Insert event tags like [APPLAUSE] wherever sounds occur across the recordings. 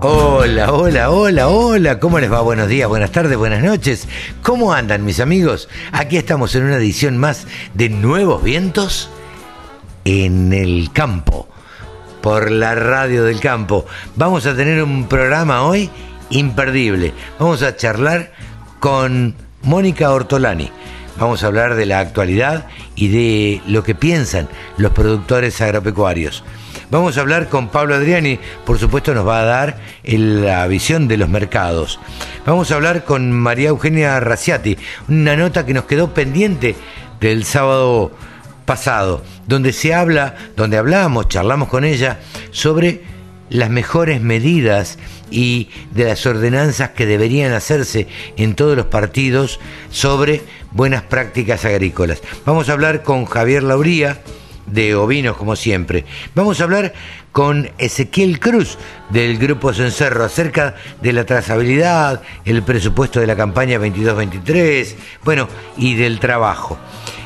Hola, hola, hola, hola, ¿cómo les va? Buenos días, buenas tardes, buenas noches. ¿Cómo andan mis amigos? Aquí estamos en una edición más de Nuevos Vientos en el campo, por la radio del campo. Vamos a tener un programa hoy imperdible. Vamos a charlar con Mónica Ortolani. Vamos a hablar de la actualidad y de lo que piensan los productores agropecuarios. Vamos a hablar con Pablo Adriani, por supuesto nos va a dar la visión de los mercados. Vamos a hablar con María Eugenia Raciati, una nota que nos quedó pendiente del sábado pasado, donde se habla, donde hablamos, charlamos con ella sobre las mejores medidas y de las ordenanzas que deberían hacerse en todos los partidos sobre buenas prácticas agrícolas. Vamos a hablar con Javier Lauría, de ovinos, como siempre. Vamos a hablar con Ezequiel Cruz del Grupo Cencerro acerca de la trazabilidad, el presupuesto de la campaña 22-23, bueno, y del trabajo.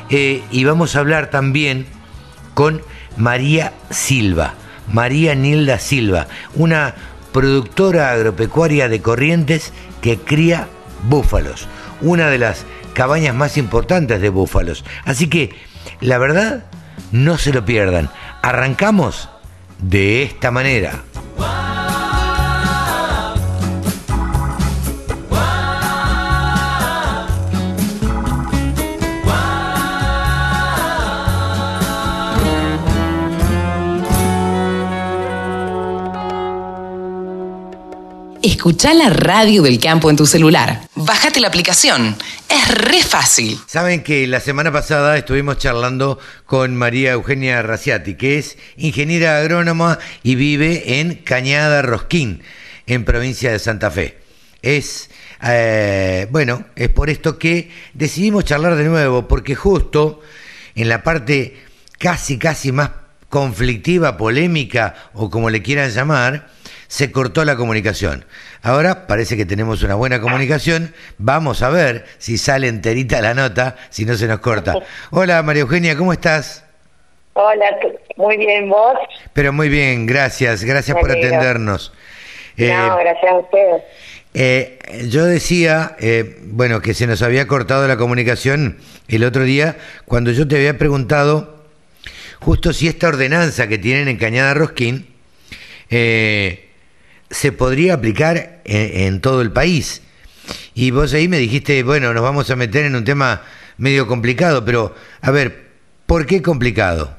Eh, y vamos a hablar también con María Silva, María Nilda Silva, una productora agropecuaria de Corrientes que cría búfalos, una de las cabañas más importantes de búfalos. Así que, la verdad, no se lo pierdan. Arrancamos de esta manera. Escucha la radio del campo en tu celular. Bájate la aplicación. Es re fácil. Saben que la semana pasada estuvimos charlando con María Eugenia Raciati, que es ingeniera agrónoma y vive en Cañada Rosquín, en provincia de Santa Fe. Es, eh, bueno, es por esto que decidimos charlar de nuevo, porque justo en la parte casi, casi más conflictiva, polémica o como le quieran llamar, se cortó la comunicación. Ahora parece que tenemos una buena comunicación. Vamos a ver si sale enterita la nota, si no se nos corta. Hola María Eugenia, ¿cómo estás? Hola, muy bien, ¿vos? Pero muy bien, gracias, gracias por atendernos. no, eh, gracias a ustedes. Eh, yo decía, eh, bueno, que se nos había cortado la comunicación el otro día cuando yo te había preguntado justo si esta ordenanza que tienen en Cañada Rosquín eh, se podría aplicar en, todo el país. Y vos ahí me dijiste, bueno, nos vamos a meter en un tema medio complicado, pero a ver, ¿por qué complicado?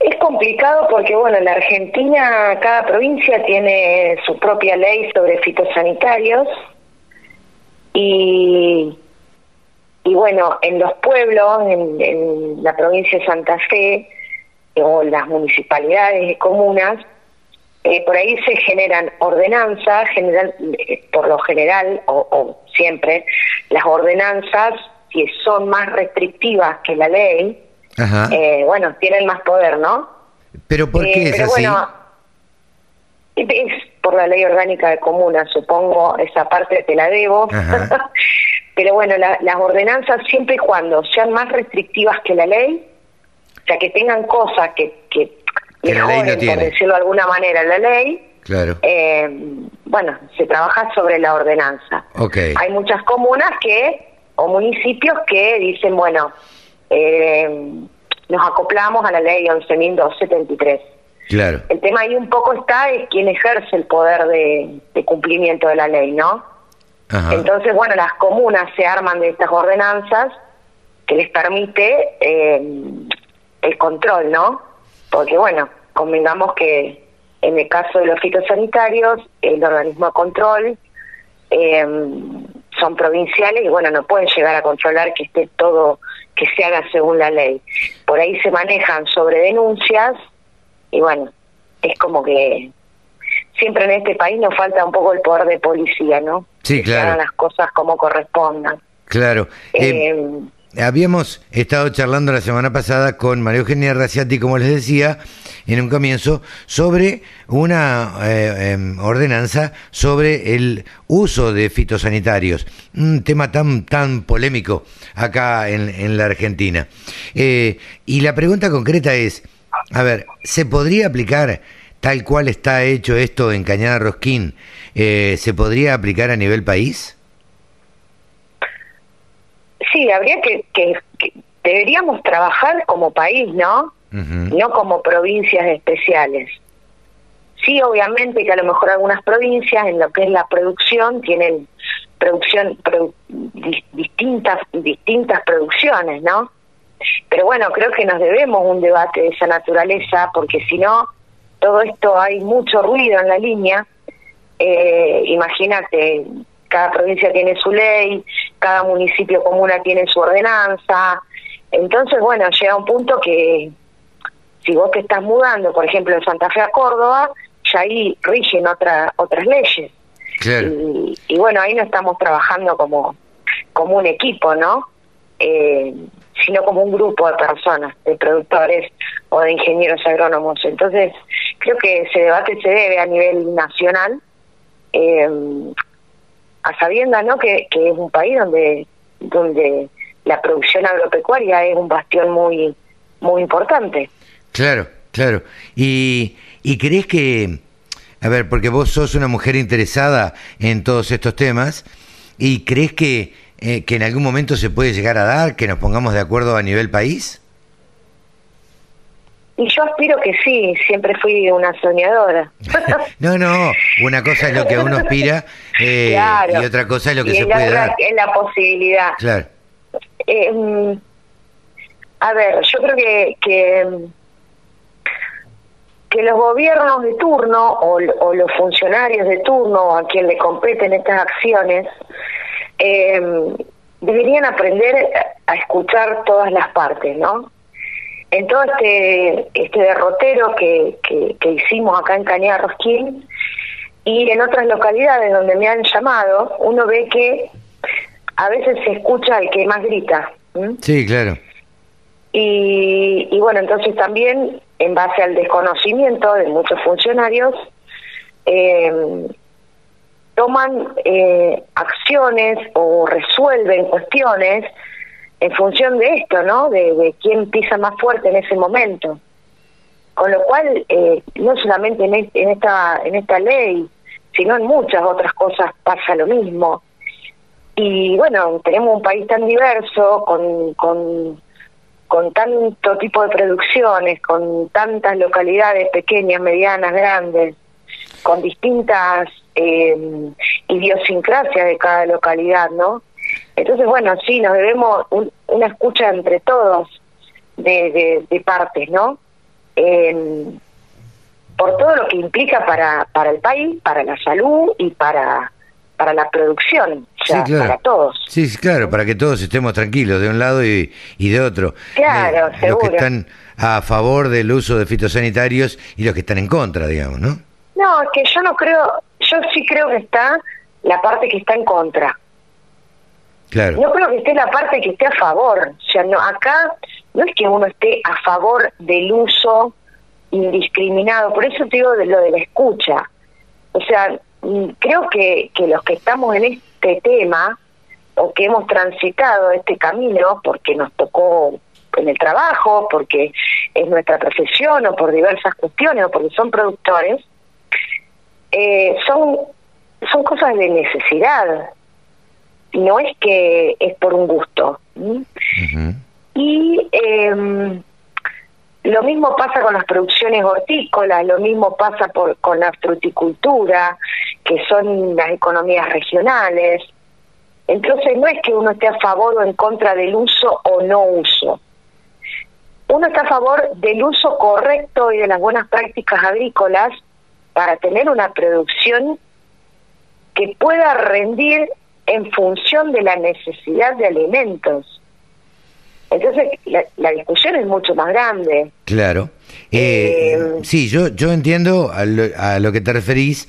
Es complicado porque, bueno, en la Argentina cada provincia tiene su propia ley sobre fitosanitarios y, y bueno, en los pueblos, en, en la provincia de Santa Fe o las municipalidades y comunas, eh, por ahí se generan ordenanzas, general, eh, por lo general o, siempre, las ordenanzas, si son más restrictivas que la ley, eh, bueno, tienen más poder, ¿no? ¿Pero por qué es así? es por la ley orgánica de comunas, supongo, esa parte te la debo. [LAUGHS] pero bueno, las ordenanzas siempre y cuando sean más restrictivas que la ley, o sea, que tengan cosas que, que mejoren, por decirlo de alguna manera, la ley, claro. Eh, bueno, se trabaja sobre la ordenanza. Okay. Hay muchas comunas que, o municipios que dicen, bueno, eh, nos acoplamos a la ley 11.273. Claro. El tema ahí un poco está es quién ejerce el poder de, cumplimiento de la ley, ¿no? Entonces, bueno, las comunas se arman de estas ordenanzas que les permite eh, el control, ¿no? Porque bueno, convengamos que en el caso de los fitosanitarios, el organismo de control em, son provinciales y bueno, no pueden llegar a controlar que esté todo, que se haga según la ley. Por ahí se manejan sobre denuncias y bueno, es como que siempre en este país nos falta un poco el poder de policía, ¿no? Sí, claro. las cosas como correspondan. Claro. Eh, eh, habíamos estado charlando la semana pasada con María Eugenia Raciati, como les decía, en un comienzo, sobre una eh, em, ordenanza sobre el uso de fitosanitarios, un tema tan, tan polémico acá en, la Argentina. y la pregunta concreta es, a ver, ¿se podría aplicar tal cual está hecho esto en Cañada Rosquín? ¿Se podría aplicar a nivel país? Sí, habría que, que, deberíamos trabajar como país, ¿no? No como provincias especiales. Sí, obviamente que a lo mejor algunas provincias en lo que es la producción tienen producción distintas distintas producciones, ¿no? Pero bueno, creo que nos debemos un debate de esa naturaleza porque si no todo esto hay mucho ruido en la línea. Eh, imagínate, cada provincia tiene su ley, cada municipio comuna tiene su ordenanza. Entonces, bueno, llega un punto que si vos te estás mudando, por ejemplo, de Santa Fe a Córdoba, ya ahí rigen otra, otras leyes. Y, bueno, ahí no estamos trabajando como, como un equipo, ¿no? Eh, sino como un grupo de personas, de productores o de ingenieros agrónomos. Entonces, creo que ese debate se debe a nivel nacional. Eh, a sabienda ¿no? Que, que, es un país donde, donde la producción agropecuaria es un bastión muy, muy importante. Claro, claro. ¿Y, y crees que, a ver, porque vos sos una mujer interesada en todos estos temas, ¿y crees que, eh, que en algún momento se puede llegar a dar, que nos pongamos de acuerdo a nivel país? Y yo aspiro que sí, siempre fui una soñadora. [LAUGHS] no, no, una cosa es lo que uno aspira eh, y otra cosa es lo que se puede dar. Es la posibilidad. Claro. Eh, a ver, yo creo que, que, que los gobiernos de turno o, o, los funcionarios de turno a quien le competen estas acciones eh, deberían aprender a escuchar todas las partes, ¿no? En todo este, este derrotero que, que, hicimos acá en Cañada Rosquín y en otras localidades donde me han llamado, uno ve que a veces se escucha el que más grita. Sí, claro. Y, y bueno, entonces también, en base al desconocimiento de muchos funcionarios, eh, toman eh, acciones o resuelven cuestiones en función de esto, ¿no? De, quién pisa más fuerte en ese momento. Con lo cual, eh, no solamente en, en, esta en esta ley, sino en muchas otras cosas pasa lo mismo. Y bueno, tenemos un país tan diverso, con, con, con tanto tipo de producciones, con tantas localidades pequeñas, medianas, grandes, con distintas eh, idiosincrasias de cada localidad, ¿no? Entonces, bueno, sí, nos debemos una escucha entre todos de, de, partes, ¿no? por todo lo que implica para, para el país, para la salud y para, para la producción, para todos. Sí, claro, para que todos estemos tranquilos de un lado y, y de otro. Claro, eh, Los que están a favor del uso de fitosanitarios y los que están en contra, digamos, ¿no? No, es que yo no creo, yo sí creo que está la parte que está en contra. No creo que esté la parte que esté a favor. O sea, no, acá no es que uno esté a favor del uso indiscriminado. Por eso te digo de lo de la escucha. O sea, mm, creo que, que los que estamos en este tema o que hemos transitado este camino porque nos tocó en el trabajo, porque es nuestra profesión o por diversas cuestiones o porque son productores, eh, son, son cosas de necesidad no es que es por un gusto. Y eh, lo mismo pasa con las producciones hortícolas, lo mismo pasa por, con la fruticultura, que son las economías regionales. Entonces no es que uno esté a favor o en contra del uso o no uso. Uno está a favor del uso correcto y de las buenas prácticas agrícolas para tener una producción que pueda rendir en función de la necesidad de alimentos. Entonces, la, discusión es mucho más grande. Claro. Eh, eh, sí, yo, yo entiendo a lo, que te referís.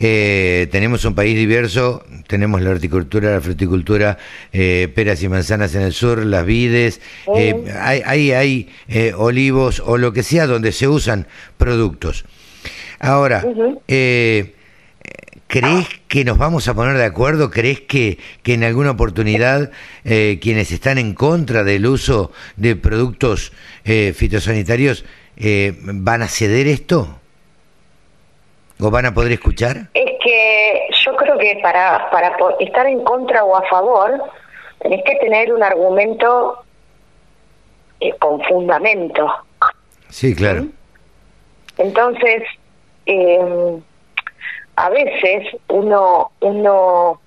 eh, tenemos un país diverso, tenemos la horticultura, la fruticultura, peras y manzanas en el sur, las vides, hay, hay, olivos o lo que sea donde se usan productos. Ahora, ¿crees que nos vamos a poner de acuerdo? ¿Crees que, que en alguna oportunidad quienes están en contra del uso de productos fitosanitarios van a ceder esto? ¿O van a poder escuchar? Es que yo creo que para, para estar en contra o a favor, tenés que tener un argumento eh, con fundamento. Sí, claro. Entonces, eh, a veces uno uno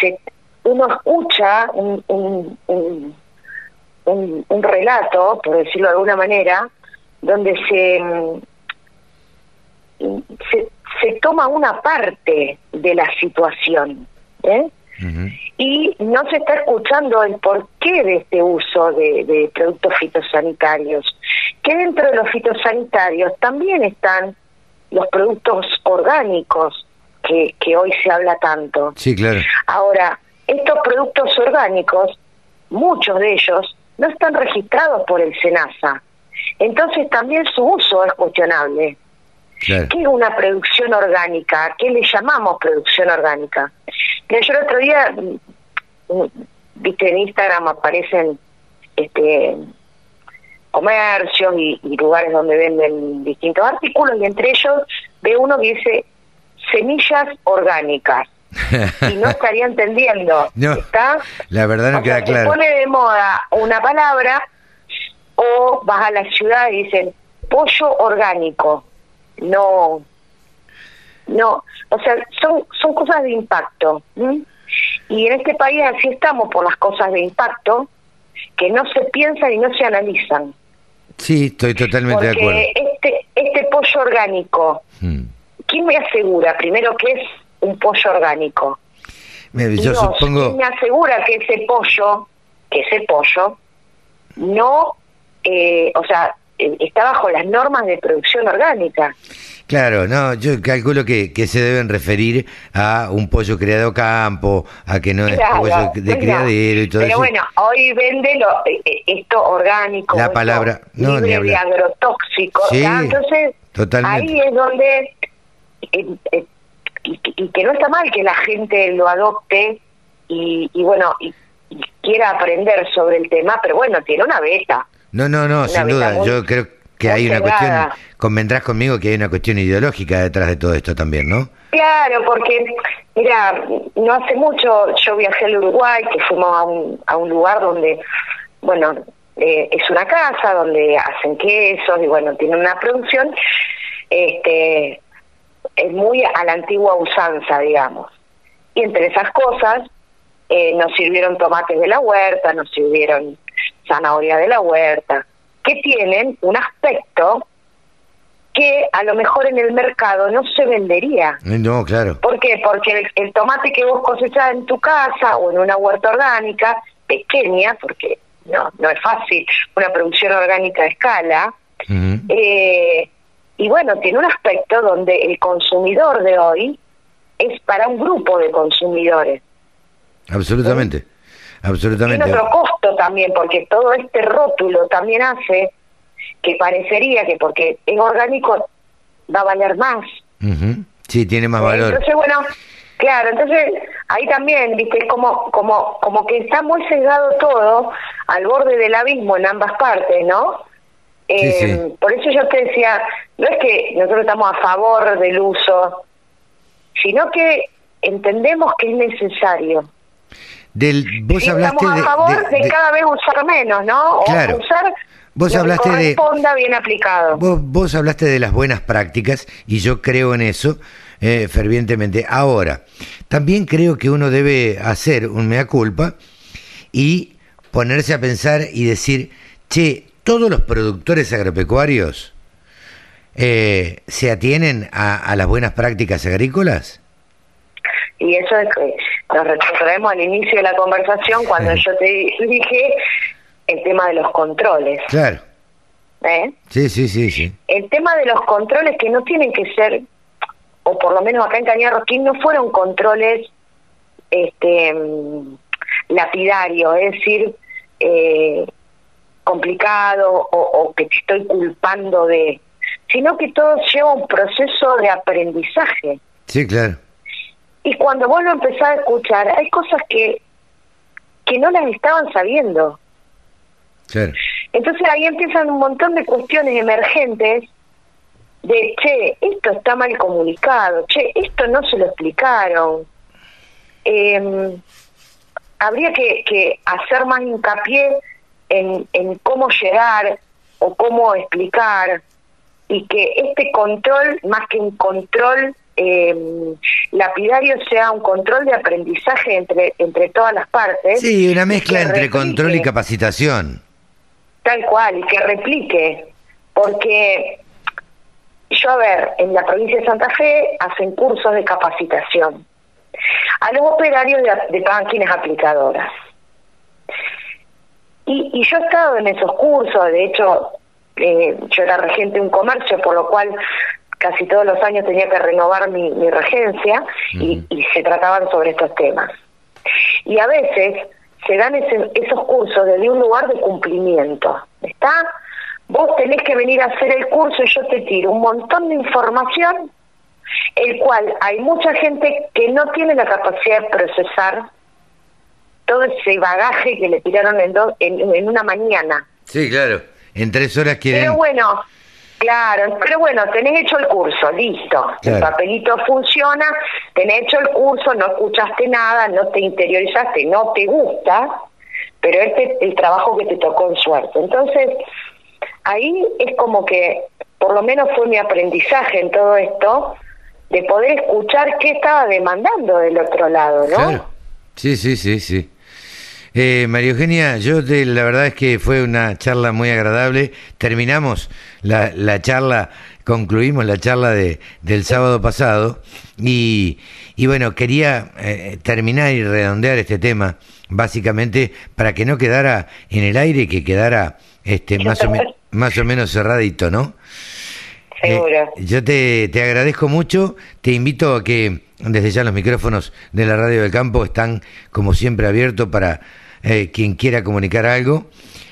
se, uno escucha un, un, un, un, relato, por decirlo de alguna manera, donde se, se se toma una parte de la situación ¿eh? y no se está escuchando el porqué de este uso de, productos fitosanitarios. Que dentro de los fitosanitarios también están los productos orgánicos que, que hoy se habla tanto. Sí, claro. Ahora, estos productos orgánicos, muchos de ellos, no están registrados por el SENASA. Entonces también su uso es cuestionable. ¿Qué es una producción orgánica? ¿Qué le llamamos producción orgánica? Mira, yo el otro día, mm, mm, viste, en Instagram aparecen este comercios y, lugares donde venden distintos artículos y entre ellos ve uno que dice semillas orgánicas. y no estaría entendiendo. [LAUGHS] ¿Está? La verdad no queda claro. Se pone de moda una palabra o vas a la ciudad y dicen pollo orgánico no, no, o sea, son, son cosas de impacto. Y en este país así estamos por las cosas de impacto que no se piensan y no se analizan. Sí, estoy totalmente de acuerdo. Este, este pollo orgánico, hmm. ¿quién me asegura primero que es un pollo orgánico? yo supongo... ¿Quién me asegura que ese pollo, que ese pollo, no, eh, o sea, eh, está bajo las normas de producción orgánica. Claro, no, yo calculo que, que se deben referir a un pollo criado a campo, a que no es pollo de criadero y todo eso. Pero bueno, hoy vende lo, eh, eh, esto orgánico, la palabra no, libre de agrotóxicos. Sí, Entonces, ahí es donde, y, que no está mal que la gente lo adopte y, y bueno, y quiera aprender sobre el tema, pero bueno, tiene una beta. No, no, no, sin duda. Yo creo que hay una cuestión, convendrás conmigo que hay una cuestión ideológica detrás de todo esto también, ¿no? Claro, porque, mira, no hace mucho yo viajé al Uruguay, que fuimos a un, a un lugar donde, bueno, eh, es una casa donde hacen quesos y bueno, tiene una producción, este, es muy a la antigua usanza, digamos. Y entre esas cosas, eh, nos sirvieron tomates de la huerta, nos sirvieron zanahoria de la huerta, que tienen un aspecto que a lo mejor en el mercado no se vendería. No, claro. ¿Por qué? Porque el, tomate que vos cosechás en tu casa o en una huerta orgánica, pequeña, porque no, no es fácil, una producción orgánica de escala, eh, y bueno, tiene un aspecto donde el consumidor de hoy es para un grupo de consumidores. Absolutamente. Absolutamente. Tiene otro también, porque todo este rótulo también hace que parecería que porque es orgánico va a valer más. Sí, tiene más valor. Entonces, bueno, claro, entonces ahí también, viste, es como, como, como que está muy sesgado todo al borde del abismo en ambas partes, ¿no? Eh, por eso yo te decía, no es que nosotros estamos a favor del uso, sino que entendemos que es necesario. Del, vos hablaste estamos a favor de, cada vez usar menos, ¿no? Claro. usar Vos hablaste de bien aplicado. Vos, vos, hablaste de las buenas prácticas y yo creo en eso eh, fervientemente. Ahora, también creo que uno debe hacer un mea culpa y ponerse a pensar y decir, che, todos los productores agropecuarios eh, se atienen a, a las buenas prácticas agrícolas. Y eso es que nos retrotraemos al inicio de la conversación cuando yo te dije el tema de los controles. Claro. ¿Eh? Sí, sí, sí, sí. El tema de los controles que no tienen que ser o por lo menos acá en Cañar Rosquín, no fueron controles este mm, lapidarios, es decir, eh, complicado o, o, que te estoy culpando de, sino que todo lleva un proceso de aprendizaje. Sí, claro. Y cuando vos lo empezás a escuchar, hay cosas que, que no las estaban sabiendo. Claro. Entonces ahí empiezan un montón de cuestiones emergentes de, che, esto está mal comunicado, che, esto no se lo explicaron. Eh, habría que, que hacer más hincapié en, en cómo llegar o cómo explicar y que este control, más que un control eh, lapidario, sea un control de aprendizaje entre, entre todas las partes. Sí, una mezcla entre control y capacitación. Tal cual, y que replique, porque yo, a ver, en la provincia de Santa Fe hacen cursos de capacitación a los operarios de, de máquinas aplicadoras. Y, y yo he estado en esos cursos, de hecho, eh, yo era regente de un comercio, por lo cual casi todos los años tenía que renovar mi, regencia y, se trataban sobre estos temas. Y a veces se dan esos cursos desde un lugar de cumplimiento, ¿está? Vos tenés que venir a hacer el curso y yo te tiro un montón de información, el cual hay mucha gente que no tiene la capacidad de procesar todo ese bagaje que le tiraron en, en, en una mañana. Sí, claro. En tres horas quieren... Pero bueno, claro, pero bueno, tenés hecho el curso, listo. El papelito funciona, tenés hecho el curso, no escuchaste nada, no te interiorizaste, no te gusta, pero este es el trabajo que te tocó en suerte. Entonces, ahí es como que, por lo menos fue mi aprendizaje en todo esto, de poder escuchar qué estaba demandando del otro lado, ¿no? Sí, sí, sí, sí. Eh, María Eugenia, yo la verdad es que fue una charla muy agradable. Terminamos la, la charla, concluimos la charla de, del sábado pasado y, y bueno, quería eh, terminar y redondear este tema, básicamente para que no quedara en el aire, que quedara este más o, más o menos cerradito, ¿no? Seguro. Eh, yo te, te agradezco mucho, te invito a que desde ya los micrófonos de la radio del campo están como siempre abiertos para eh, quien quiera comunicar algo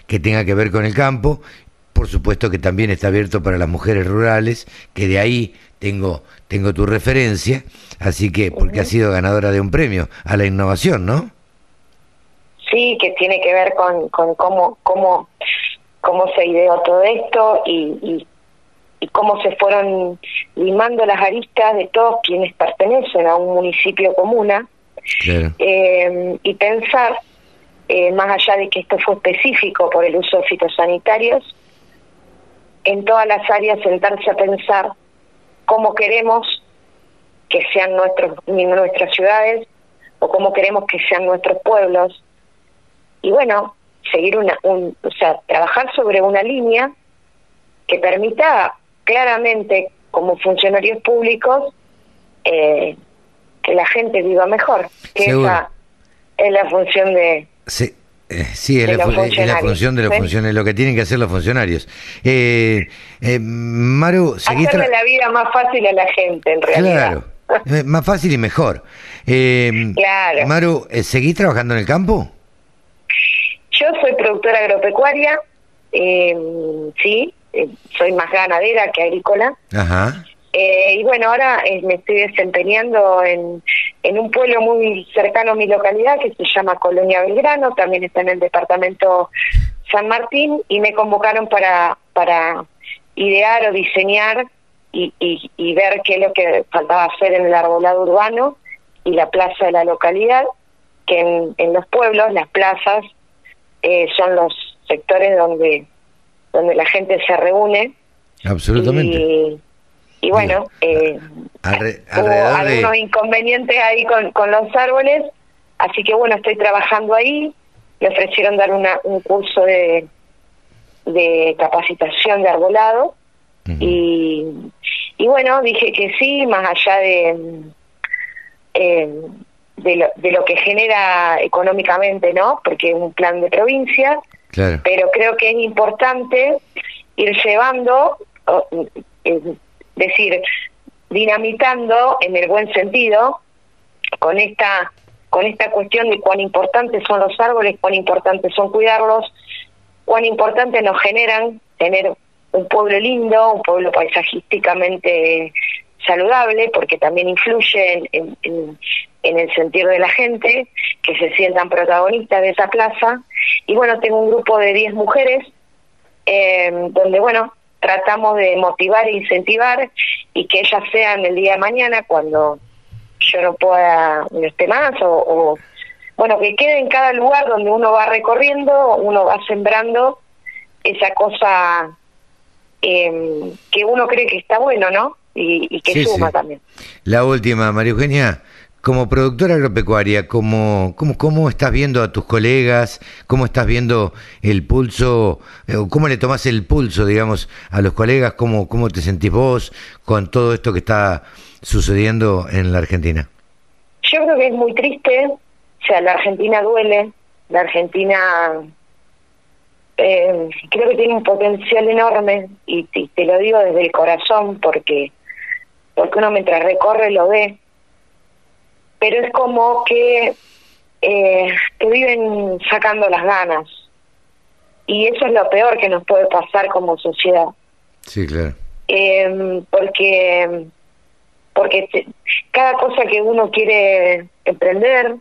que tenga que ver con el campo. Por supuesto que también está abierto para las mujeres rurales, que de ahí tengo, tengo tu referencia, así que porque ha sido ganadora de un premio a la innovación, ¿no? Sí, que tiene que ver con, con cómo, cómo, cómo se ideó todo esto y, y cómo se fueron limando las aristas de todos quienes pertenecen a un municipio comuna eh, y pensar eh, más allá de que esto fue específico por el uso de fitosanitarios, en todas las áreas sentarse a pensar cómo queremos que sean nuestros, nuestras ciudades o cómo queremos que sean nuestros pueblos. Y bueno, seguir una, un, o sea, trabajar sobre una línea que permita claramente como funcionarios públicos eh, que la gente viva mejor, que esa es la función de, Sí. Eh, sí, es la, función de los funcionarios, lo que tienen que hacer los funcionarios. Eh, eh, Maru, Hacerle la vida más fácil a la gente, en realidad. Claro, [LAUGHS] eh, más fácil y mejor. Eh, claro. Maru, ¿seguís trabajando en el campo? Yo soy productora agropecuaria, sí, soy más ganadera que agrícola. Ajá. Eh, y bueno, ahora eh, me estoy desempeñando en, en un pueblo muy cercano a mi localidad que se llama Colonia Belgrano, también está en el departamento San Martín y me convocaron para, para idear o diseñar y, y, ver qué es lo que faltaba hacer en el arbolado urbano y la plaza de la localidad, que en, en los pueblos, las plazas, eh, son los sectores donde, donde la gente se reúne. Absolutamente y bueno, eh, hubo algunos inconvenientes ahí con, con los árboles, así que bueno, estoy trabajando ahí, me ofrecieron dar una, un curso de, de capacitación de arbolado. Y, y bueno, dije que sí, más allá de, eh, de, lo, de lo que genera económicamente, ¿no? Porque es un plan de provincia, pero creo que es importante ir llevando... Eh, decir, dinamitando en el buen sentido con esta con esta cuestión de cuán importantes son los árboles, cuán importantes son cuidarlos, cuán importante nos generan tener un pueblo lindo, un pueblo paisajísticamente saludable, porque también influye en, en, el sentido de la gente, que se sientan protagonistas de esa plaza. Y bueno, tengo un grupo de 10 mujeres, eh, donde bueno, tratamos de motivar e incentivar y que ellas sean el día de mañana cuando yo no pueda, no esté más, o, bueno, que quede en cada lugar donde uno va recorriendo, uno va sembrando esa cosa eh, que uno cree que está bueno, ¿no? Y, que suma también. La última, María Eugenia, como productora agropecuaria, ¿cómo, cómo, ¿cómo estás viendo a tus colegas? ¿Cómo estás viendo el pulso? Eh, ¿Cómo le tomás el pulso, digamos, a los colegas? ¿Cómo, ¿Cómo te sentís vos con todo esto que está sucediendo en la Argentina? Yo creo que es muy triste, o sea, la Argentina duele, la Argentina eh, creo que tiene un potencial enorme y, te lo digo desde el corazón porque porque uno mientras recorre lo ve, pero es como que eh, te viven sacando las ganas y eso es lo peor que nos puede pasar como sociedad. Sí, claro. Eh, porque porque cada cosa que uno quiere emprender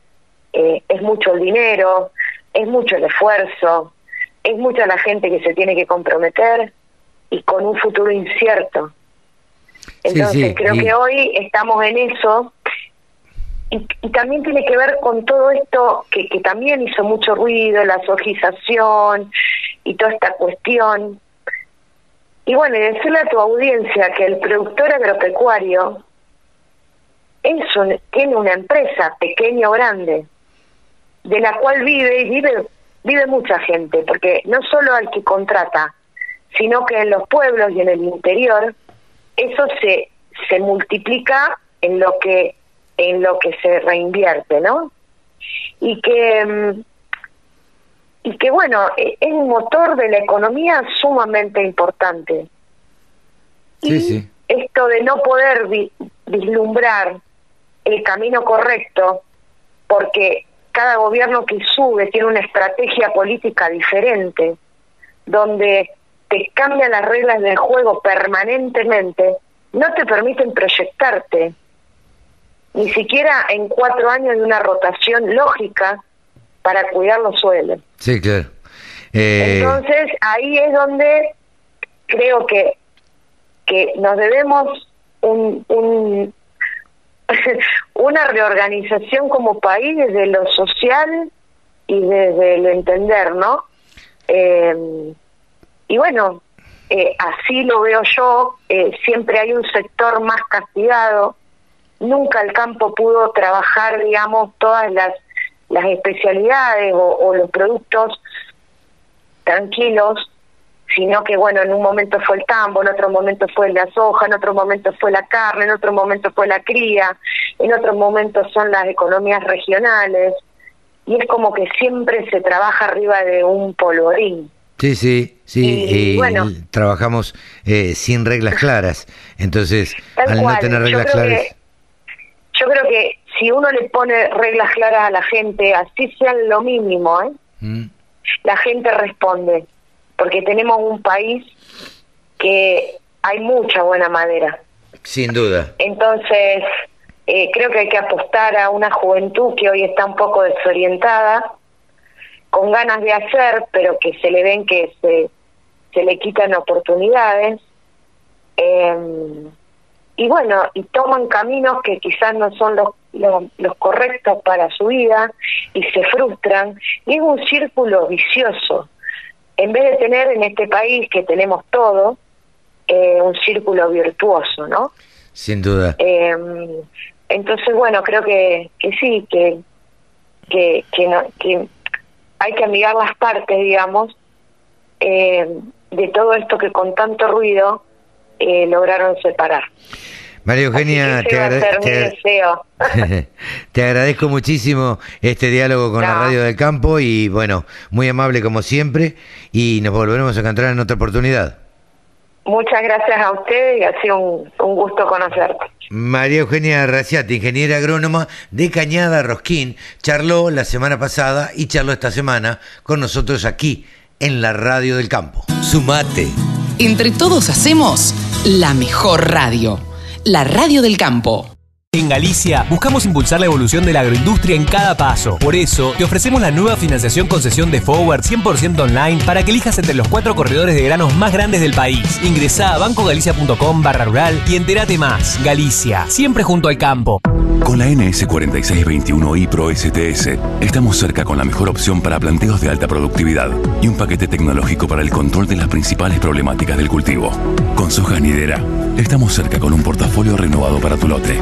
eh, es mucho el dinero, es mucho el esfuerzo, es mucha la gente que se tiene que comprometer y con un futuro incierto. Entonces creo que hoy estamos en eso y, también tiene que ver con todo esto que, que también hizo mucho ruido, la sojización y toda esta cuestión. Y bueno, y decirle a tu audiencia que el productor agropecuario es tiene una empresa, pequeña o grande, de la cual vive y vive, vive mucha gente, porque no solo al que contrata, sino que en los pueblos y en el interior, eso se, se multiplica en lo que en lo que se reinvierte, ¿no? Y que mm, y que bueno, e, es un motor de la economía sumamente importante. Sí, sí. Esto de no poder vislumbrar el camino correcto, porque cada gobierno que sube tiene una estrategia política diferente, donde te cambian las reglas del juego permanentemente, no te permiten proyectarte, ni siquiera en cuatro años de una rotación lógica para cuidar los suelos. Sí, claro. Eh, Entonces ahí es donde creo que que nos debemos un, un, [LAUGHS] una reorganización como país desde lo social y desde el entender, ¿no? Eh, y bueno, eh, así lo veo yo, eh, siempre hay un sector más castigado, nunca el campo pudo trabajar, digamos, todas las, las especialidades o los productos tranquilos sino que bueno, en un momento fue el tambo, en otro momento fue la soja, en otro momento fue la carne, en otro momento fue la cría, en otro momento son las economías regionales, y es como que siempre se trabaja arriba de un polvorín. Sí, sí, sí, y, bueno, trabajamos eh, sin reglas claras, entonces al no tener reglas claras... yo creo que si uno le pone reglas claras a la gente, así sean lo mínimo, ¿eh? Mm. la gente responde porque tenemos un país que hay mucha buena madera. Sin duda. Entonces, eh, creo que hay que apostar a una juventud que hoy está un poco desorientada, con ganas de hacer, pero que se le ven que se, se le quitan oportunidades. Em, y bueno, y toman caminos que quizás no son los, los, los, correctos para su vida y se frustran. Y es un círculo vicioso en vez de tener en este país que tenemos todo, eh, un círculo virtuoso, ¿no? Sin duda. Em, entonces, bueno, creo que, que sí, que, que, que, no, que hay que amigar las partes, digamos, em, de todo esto que con tanto ruido eh, lograron separar. María Eugenia, [LAUGHS] te, agradezco muchísimo este diálogo con la Radio del Campo y bueno, muy amable como siempre y nos volveremos a encontrar en otra oportunidad. Muchas gracias a usted y ha sido un, gusto conocerte. María Eugenia Raciati, ingeniera agrónoma de Cañada Rosquín, charló la semana pasada y charló esta semana con nosotros aquí en la Radio del Campo. Sumate. Entre todos hacemos la mejor radio, la Radio del Campo. En Galicia buscamos impulsar la evolución de la agroindustria en cada paso. Por eso, te ofrecemos la nueva financiación concesión de Forward 100% online para que elijas entre los cuatro corredores de granos más grandes del país. Ingresa a bancogalicia.com barra rural y entérate más. Galicia, siempre junto al campo. Con la NS4621 i Pro STS, estamos cerca con la mejor opción para planteos de alta productividad y un paquete tecnológico para el control de las principales problemáticas del cultivo. Con soja nidera, estamos cerca con un portafolio renovado para tu lote.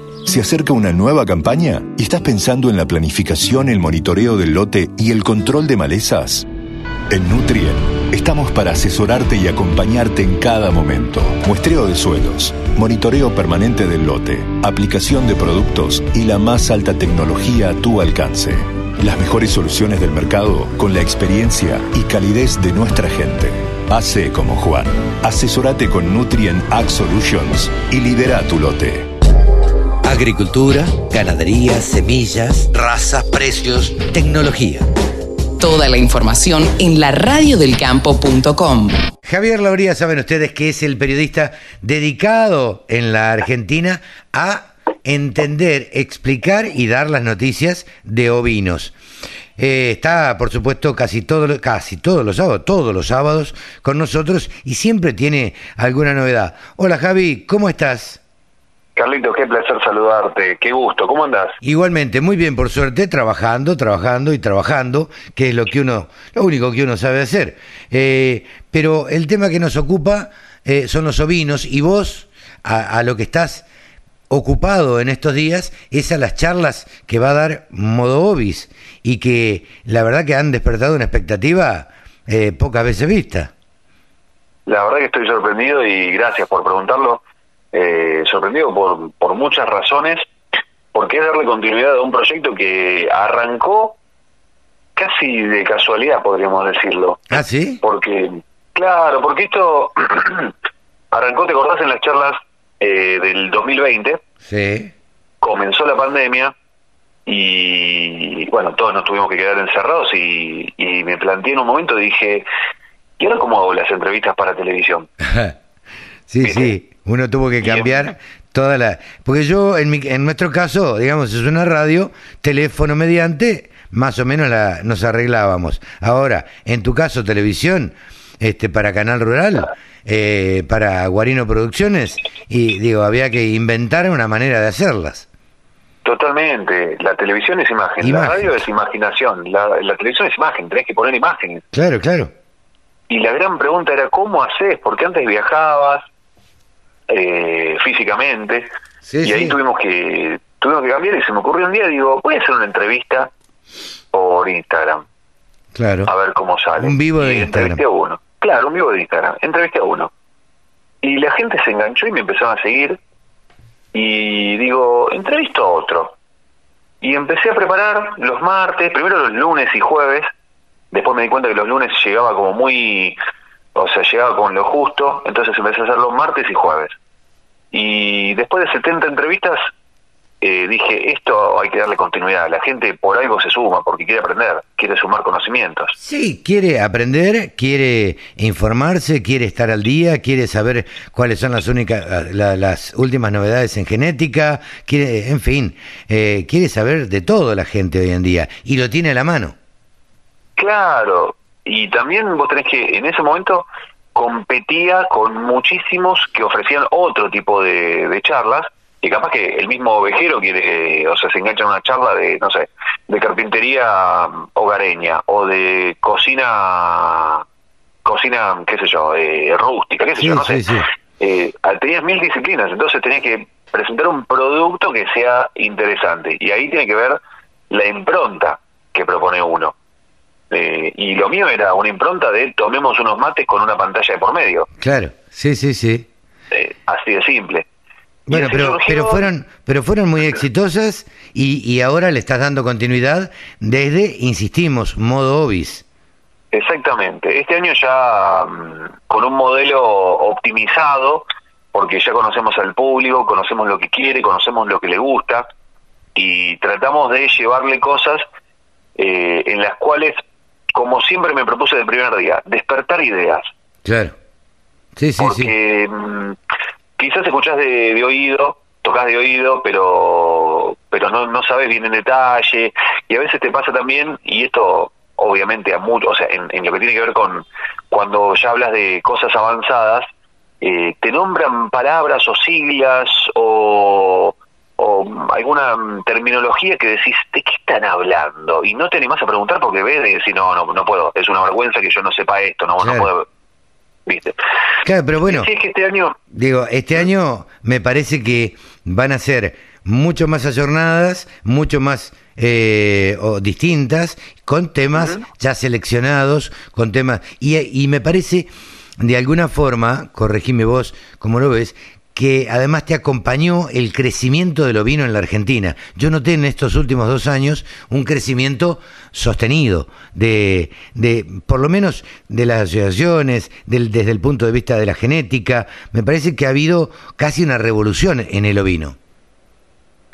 Se acerca una nueva campaña y estás pensando en la planificación, el monitoreo del lote y el control de malezas. En Nutrien estamos para asesorarte y acompañarte en cada momento. Muestreo de suelos, monitoreo permanente del lote, aplicación de productos y la más alta tecnología a tu alcance. Las mejores soluciones del mercado con la experiencia y calidez de nuestra gente. Hace como Juan. Asesorate con Nutrien Ag Solutions y lidera tu lote. Agricultura, ganadería, semillas, razas, precios, tecnología. Toda la información en la radiodelcampo.com. Javier Lauría, saben ustedes que es el periodista dedicado en la Argentina a entender, explicar y dar las noticias de ovinos. Eh, está, por supuesto, casi, todo, casi todos los sábados, todos los sábados con nosotros y siempre tiene alguna novedad. Hola Javi, ¿cómo estás? Carlitos, qué placer saludarte, qué gusto, ¿cómo andás? Igualmente, muy bien, por suerte, trabajando, trabajando y trabajando, que es lo que uno, lo único que uno sabe hacer. Eh, pero el tema que nos ocupa eh, son los ovinos y vos, a, lo que estás ocupado en estos días, es a las charlas que va a dar Modo Ovis y que la verdad que han despertado una expectativa eh, pocas veces vista. La verdad que estoy sorprendido y gracias por preguntarlo eh, sorprendido por, por muchas razones, porque es darle continuidad a un proyecto que arrancó casi de casualidad, podríamos decirlo. ¿Ah, sí? Porque, claro, porque esto [CLEARS THROAT] arrancó, ¿te acordás en las charlas eh, del 2020? Sí. Comenzó la pandemia y, bueno, todos nos tuvimos que quedar encerrados y, y me planteé en un momento, dije, ¿y ahora cómo hago las entrevistas para televisión? [LAUGHS] sí, sí. Uno tuvo que cambiar toda la... Porque yo, en, mi, en nuestro caso, digamos, es una radio, teléfono mediante, más o menos la, nos arreglábamos. Ahora, en tu caso, televisión, este para Canal Rural, eh, para Guarino Producciones, y digo, había que inventar una manera de hacerlas. Totalmente. La televisión es imagen, la radio es imaginación, la, la, televisión es imagen, tenés que poner imágenes. Claro, claro. Y la gran pregunta era, ¿cómo haces? Porque antes viajabas, eh, físicamente. y ahí tuvimos que tuvimos que cambiar y se me ocurrió un día, digo, voy a hacer una entrevista por Instagram. Claro. A ver cómo sale. Un vivo de Instagram. Entrevisté a uno. Claro, un vivo de Instagram. Entrevisté a uno. Y la gente se enganchó y me empezaron a seguir. Y digo, entrevisto a otro. Y empecé a preparar los martes, primero los lunes y jueves. Después me di cuenta que los lunes llegaba como muy o sea, llegaba con lo justo, entonces empecé a hacerlo martes y jueves. Y después de 70 entrevistas, eh, dije, esto hay que darle continuidad. La gente por algo se suma, porque quiere aprender, quiere sumar conocimientos. Sí, quiere aprender, quiere informarse, quiere estar al día, quiere saber cuáles son las únicas, las últimas novedades en genética, quiere, en fin, eh, quiere saber de todo la gente hoy en día y lo tiene a la mano. Claro, y también vos tenés que, en ese momento, competía con muchísimos que ofrecían otro tipo de, charlas, y capaz que el mismo ovejero quiere, o sea, se engancha en una charla de, no sé, de carpintería hogareña, o de cocina, cocina, qué sé yo, eh, rústica, qué sé yo, no sé. eh, tenías mil disciplinas, entonces tenías que presentar un producto que sea interesante. Y ahí tiene que ver la impronta que propone uno. Eh, y lo mío era una impronta de tomemos unos mates con una pantalla de por medio. Claro, sí, sí, sí. Eh, así de simple. Bueno, pero, pero fueron pero fueron muy exitosas y, y ahora le estás dando continuidad desde, insistimos, modo obis. Exactamente. Este año ya mm, con un modelo optimizado, porque ya conocemos al público, conocemos lo que quiere, conocemos lo que le gusta y tratamos de llevarle cosas eh, en las cuales, como siempre me propuse del primer día, despertar ideas. Claro. Sí, sí, porque mm, quizás escuchás de, oído, tocas de oído, pero pero no, no sabes bien en detalle y a veces te pasa también, y esto obviamente a mucho, o sea, en, lo que tiene que ver con cuando ya hablas de cosas avanzadas, eh, te nombran palabras o siglas o, alguna terminología que decís, ¿de qué están hablando? Y no te animás a preguntar porque ves y decís, no, no, no puedo, es una vergüenza que yo no sepa esto, no, no puedo. ¿Viste? Claro, pero bueno, es que este año... digo, este año me parece que van a ser mucho más ayornadas, mucho más eh, o distintas, con temas ya seleccionados, con temas... Y, y me parece, de alguna forma, corregime vos como lo ves, que además te acompañó el crecimiento del ovino en la Argentina. Yo noté en estos últimos dos años un crecimiento sostenido, de, de por lo menos de las asociaciones, del, desde el punto de vista de la genética. Me parece que ha habido casi una revolución en el ovino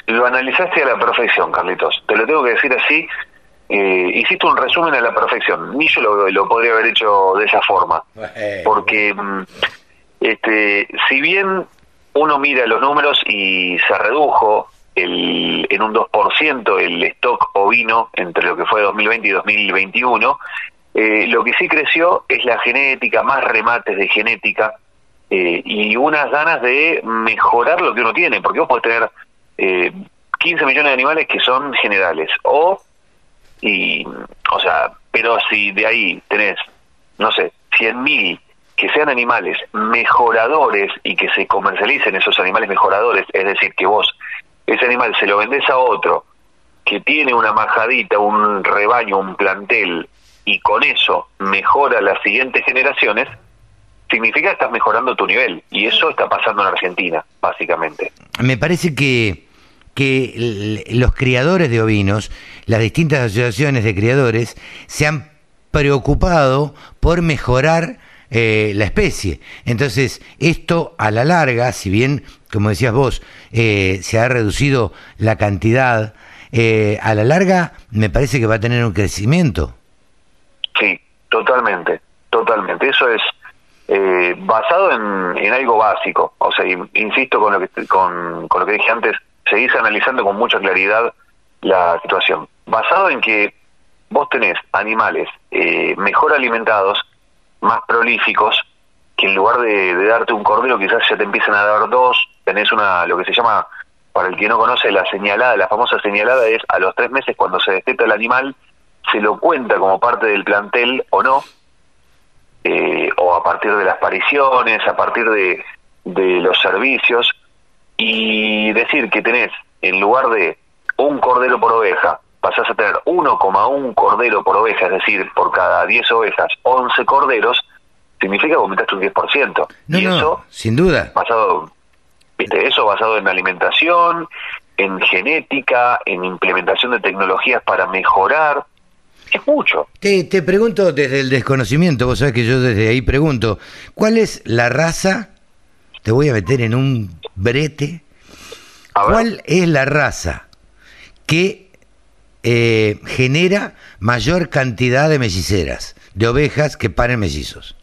lo analizaste a la perfección, Carlitos. Te lo tengo que decir así. Eh, hiciste un resumen a la perfección. Ni yo lo, podría haber hecho de esa forma. Porque, mm, este, si bien uno mira los números y se redujo el, en un 2% el stock ovino entre lo que fue 2020 y 2021, eh, lo que sí creció es la genética, más remates de genética eh, y unas ganas de mejorar lo que uno tiene, porque vos podés tener eh, 15 millones de animales que son generales. O, y, o sea, pero si de ahí tenés, no sé, 100.000 que sean animales mejoradores y que se comercialicen esos animales mejoradores, es decir, que vos ese animal se lo vendés a otro que tiene una majadita, un rebaño, un plantel, y con eso mejora las siguientes generaciones, significa que estás mejorando tu nivel. Y eso está pasando en Argentina, básicamente. Me parece que que los criadores de ovinos, las distintas asociaciones de criadores, se han preocupado por mejorar eh, la especie. Entonces, esto a la larga, si bien, como decías vos, eh, se ha reducido la cantidad, eh, a la larga me parece que va a tener un crecimiento. Sí, totalmente, totalmente. Eso es basado en, en, algo básico. O sea, insisto con lo que, con, con lo que dije antes, seguís analizando con mucha claridad la situación. Basado en que vos tenés animales eh, mejor alimentados, más prolíficos, que en lugar de, darte un cordero quizás ya te empiezan a dar dos, tenés una, lo que se llama, para el que no conoce, la señalada, la famosa señalada es a los tres meses cuando se detecta el animal, se lo cuenta como parte del plantel o no, eh, o a partir de las apariciones, a partir de, de los servicios, y decir que tenés, en lugar de un cordero por oveja, pasás a tener 1,1 cordero por oveja, es decir, por cada 10 ovejas, 11 corderos, significa que aumentaste un 10%. No, y eso, sin duda. Basado, ¿viste? Eso basado en alimentación, en genética, en implementación de tecnologías para mejorar. Es mucho. Te, te pregunto desde el desconocimiento, vos sabés que yo desde ahí pregunto, ¿cuál es la raza? Te voy a meter en un brete, ¿cuál es la raza que eh, genera mayor cantidad de melliceras, de ovejas que paren mellizos?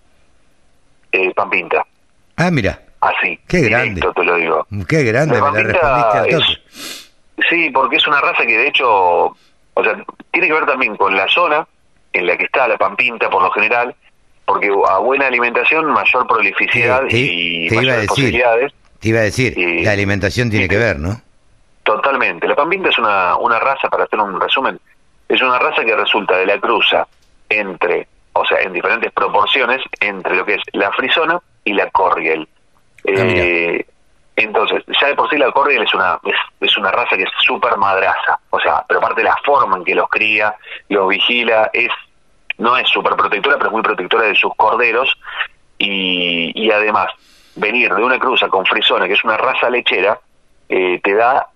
Eh, Pampinta. Ah, mira. Así. Qué grande. te lo digo. Qué grande, me la respondiste al toque. sí, porque es una raza que de hecho, o sea, tiene que ver también con la zona en la que está la Pampinta por lo general, porque a buena alimentación, mayor prolificidad y mayores posibilidades. Te iba a decir, la alimentación tiene que ver, ¿no? Totalmente. La pampinta es una, una raza, para hacer un resumen, es una raza que resulta de la cruza entre, o sea, en diferentes proporciones, entre lo que es la frisona y la corriel. Ah, eh, entonces, ya de por sí la corriel es una es, una raza que es súper madraza, o sea, pero aparte de la forma en que los cría, los vigila, es no es súper protectora, pero es muy protectora de sus corderos y, y además venir de una cruza con frisona, que es una raza lechera, eh, te da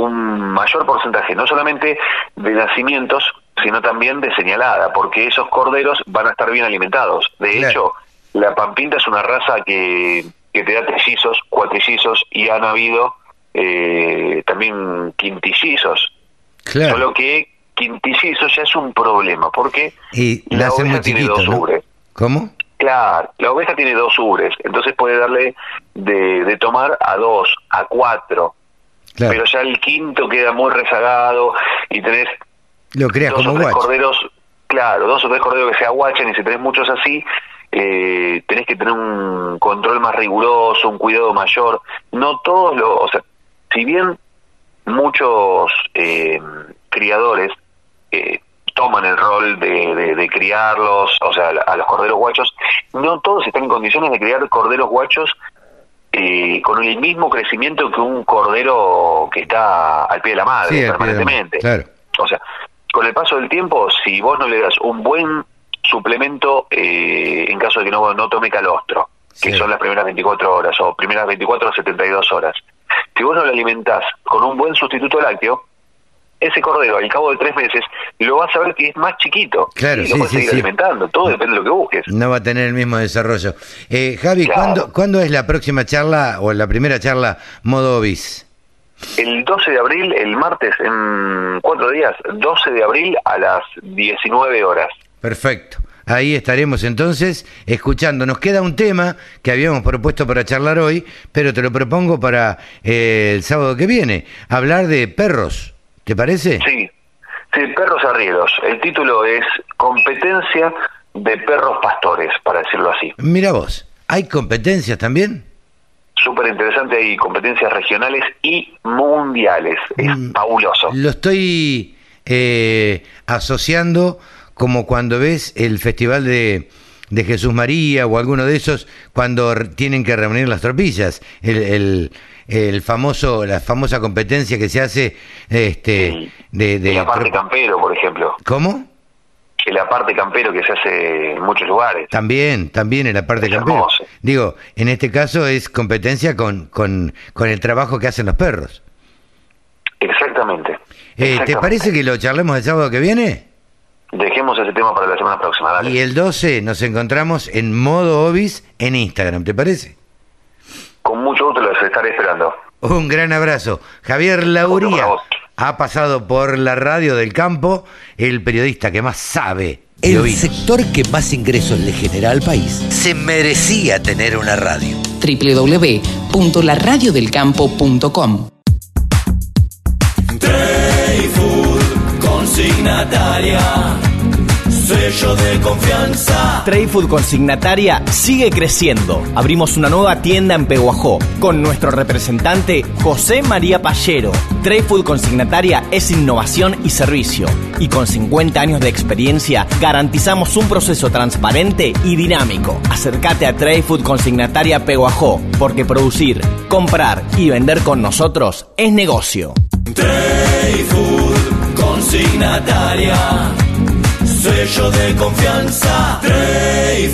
un mayor porcentaje, no solamente de nacimientos, sino también de señalada, porque esos corderos van a estar bien alimentados. De hecho, la pampinta es una raza que que te da trillizos, cuatrillizos y han habido eh, también quintillizos. Solo que quintillizos ya es un problema, porque la oveja tiene dos ubres. ¿Cómo? Claro, la oveja tiene dos ubres, entonces puede darle de, tomar a dos, a cuatro, pero ya el quinto queda muy rezagado y tenés Lo creas dos como o tres corderos, claro, dos o tres corderos que se aguachan y si tenés muchos así, eh, tenés que tener un control más riguroso, un cuidado mayor. No todos los, o sea, si bien muchos eh, criadores eh, toman el rol de, criarlos, o sea, a los corderos guachos, no todos están en condiciones de criar corderos guachos eh, con el mismo crecimiento que un cordero que está al pie de la madre permanentemente. O sea, con el paso del tiempo, si vos no le das un buen suplemento eh, en caso de que no, no tome calostro, que son las primeras 24 horas o primeras 24 a 72 horas. Si vos no lo alimentás con un buen sustituto lácteo, ese cordero al cabo de tres meses lo vas a ver que es más chiquito claro, y lo puedes seguir alimentando, todo depende de lo que busques. No va a tener el mismo desarrollo. Eh, Javi, ¿cuándo, es la próxima charla o la primera charla modo bis? El 12 de abril, el martes, en cuatro días, 12 de abril a las 19 horas. Perfecto. Ahí estaremos entonces escuchando. Nos queda un tema que habíamos propuesto para charlar hoy, pero te lo propongo para eh, el sábado que viene. Hablar de perros. ¿Te parece? Sí, sí, perros arrieros. El título es Competencia de perros pastores, para decirlo así. Mira vos, ¿hay competencias también? Súper interesante, hay competencias regionales y mundiales. Es mm, fabuloso. Lo estoy eh, asociando como cuando ves el festival de, de Jesús María o alguno de esos cuando tienen que reunir las tropillas, el, el, famoso, la famosa competencia que se hace este de, de la parte campero, por ejemplo. ¿Cómo? En la parte campero que se hace en muchos lugares. También, también en la parte campero. Digo, en este caso es competencia con, con, con el trabajo que hacen los perros. Exactamente. Eh, ¿Te parece que lo charlemos el sábado que viene? Dejemos ese tema para la semana próxima. Y el 12 nos encontramos en modo Obis en Instagram, ¿te parece? Con mucho gusto estaré esperando. Un gran abrazo. Javier Lauría ha pasado por la radio del campo, el periodista que más sabe. El sector que más ingresos le genera al país se merecía tener una radio. www.laradiodelcampo.com Consignataria. Sello de confianza. Food Consignataria sigue creciendo. Abrimos una nueva tienda en Peguajó con nuestro representante José María Pallero. Food Consignataria es innovación y servicio. Y con 50 años de experiencia garantizamos un proceso transparente y dinámico. Acércate a Food Consignataria Peguajó porque producir, comprar y vender con nosotros es negocio. Food consignataria. Sello de confianza,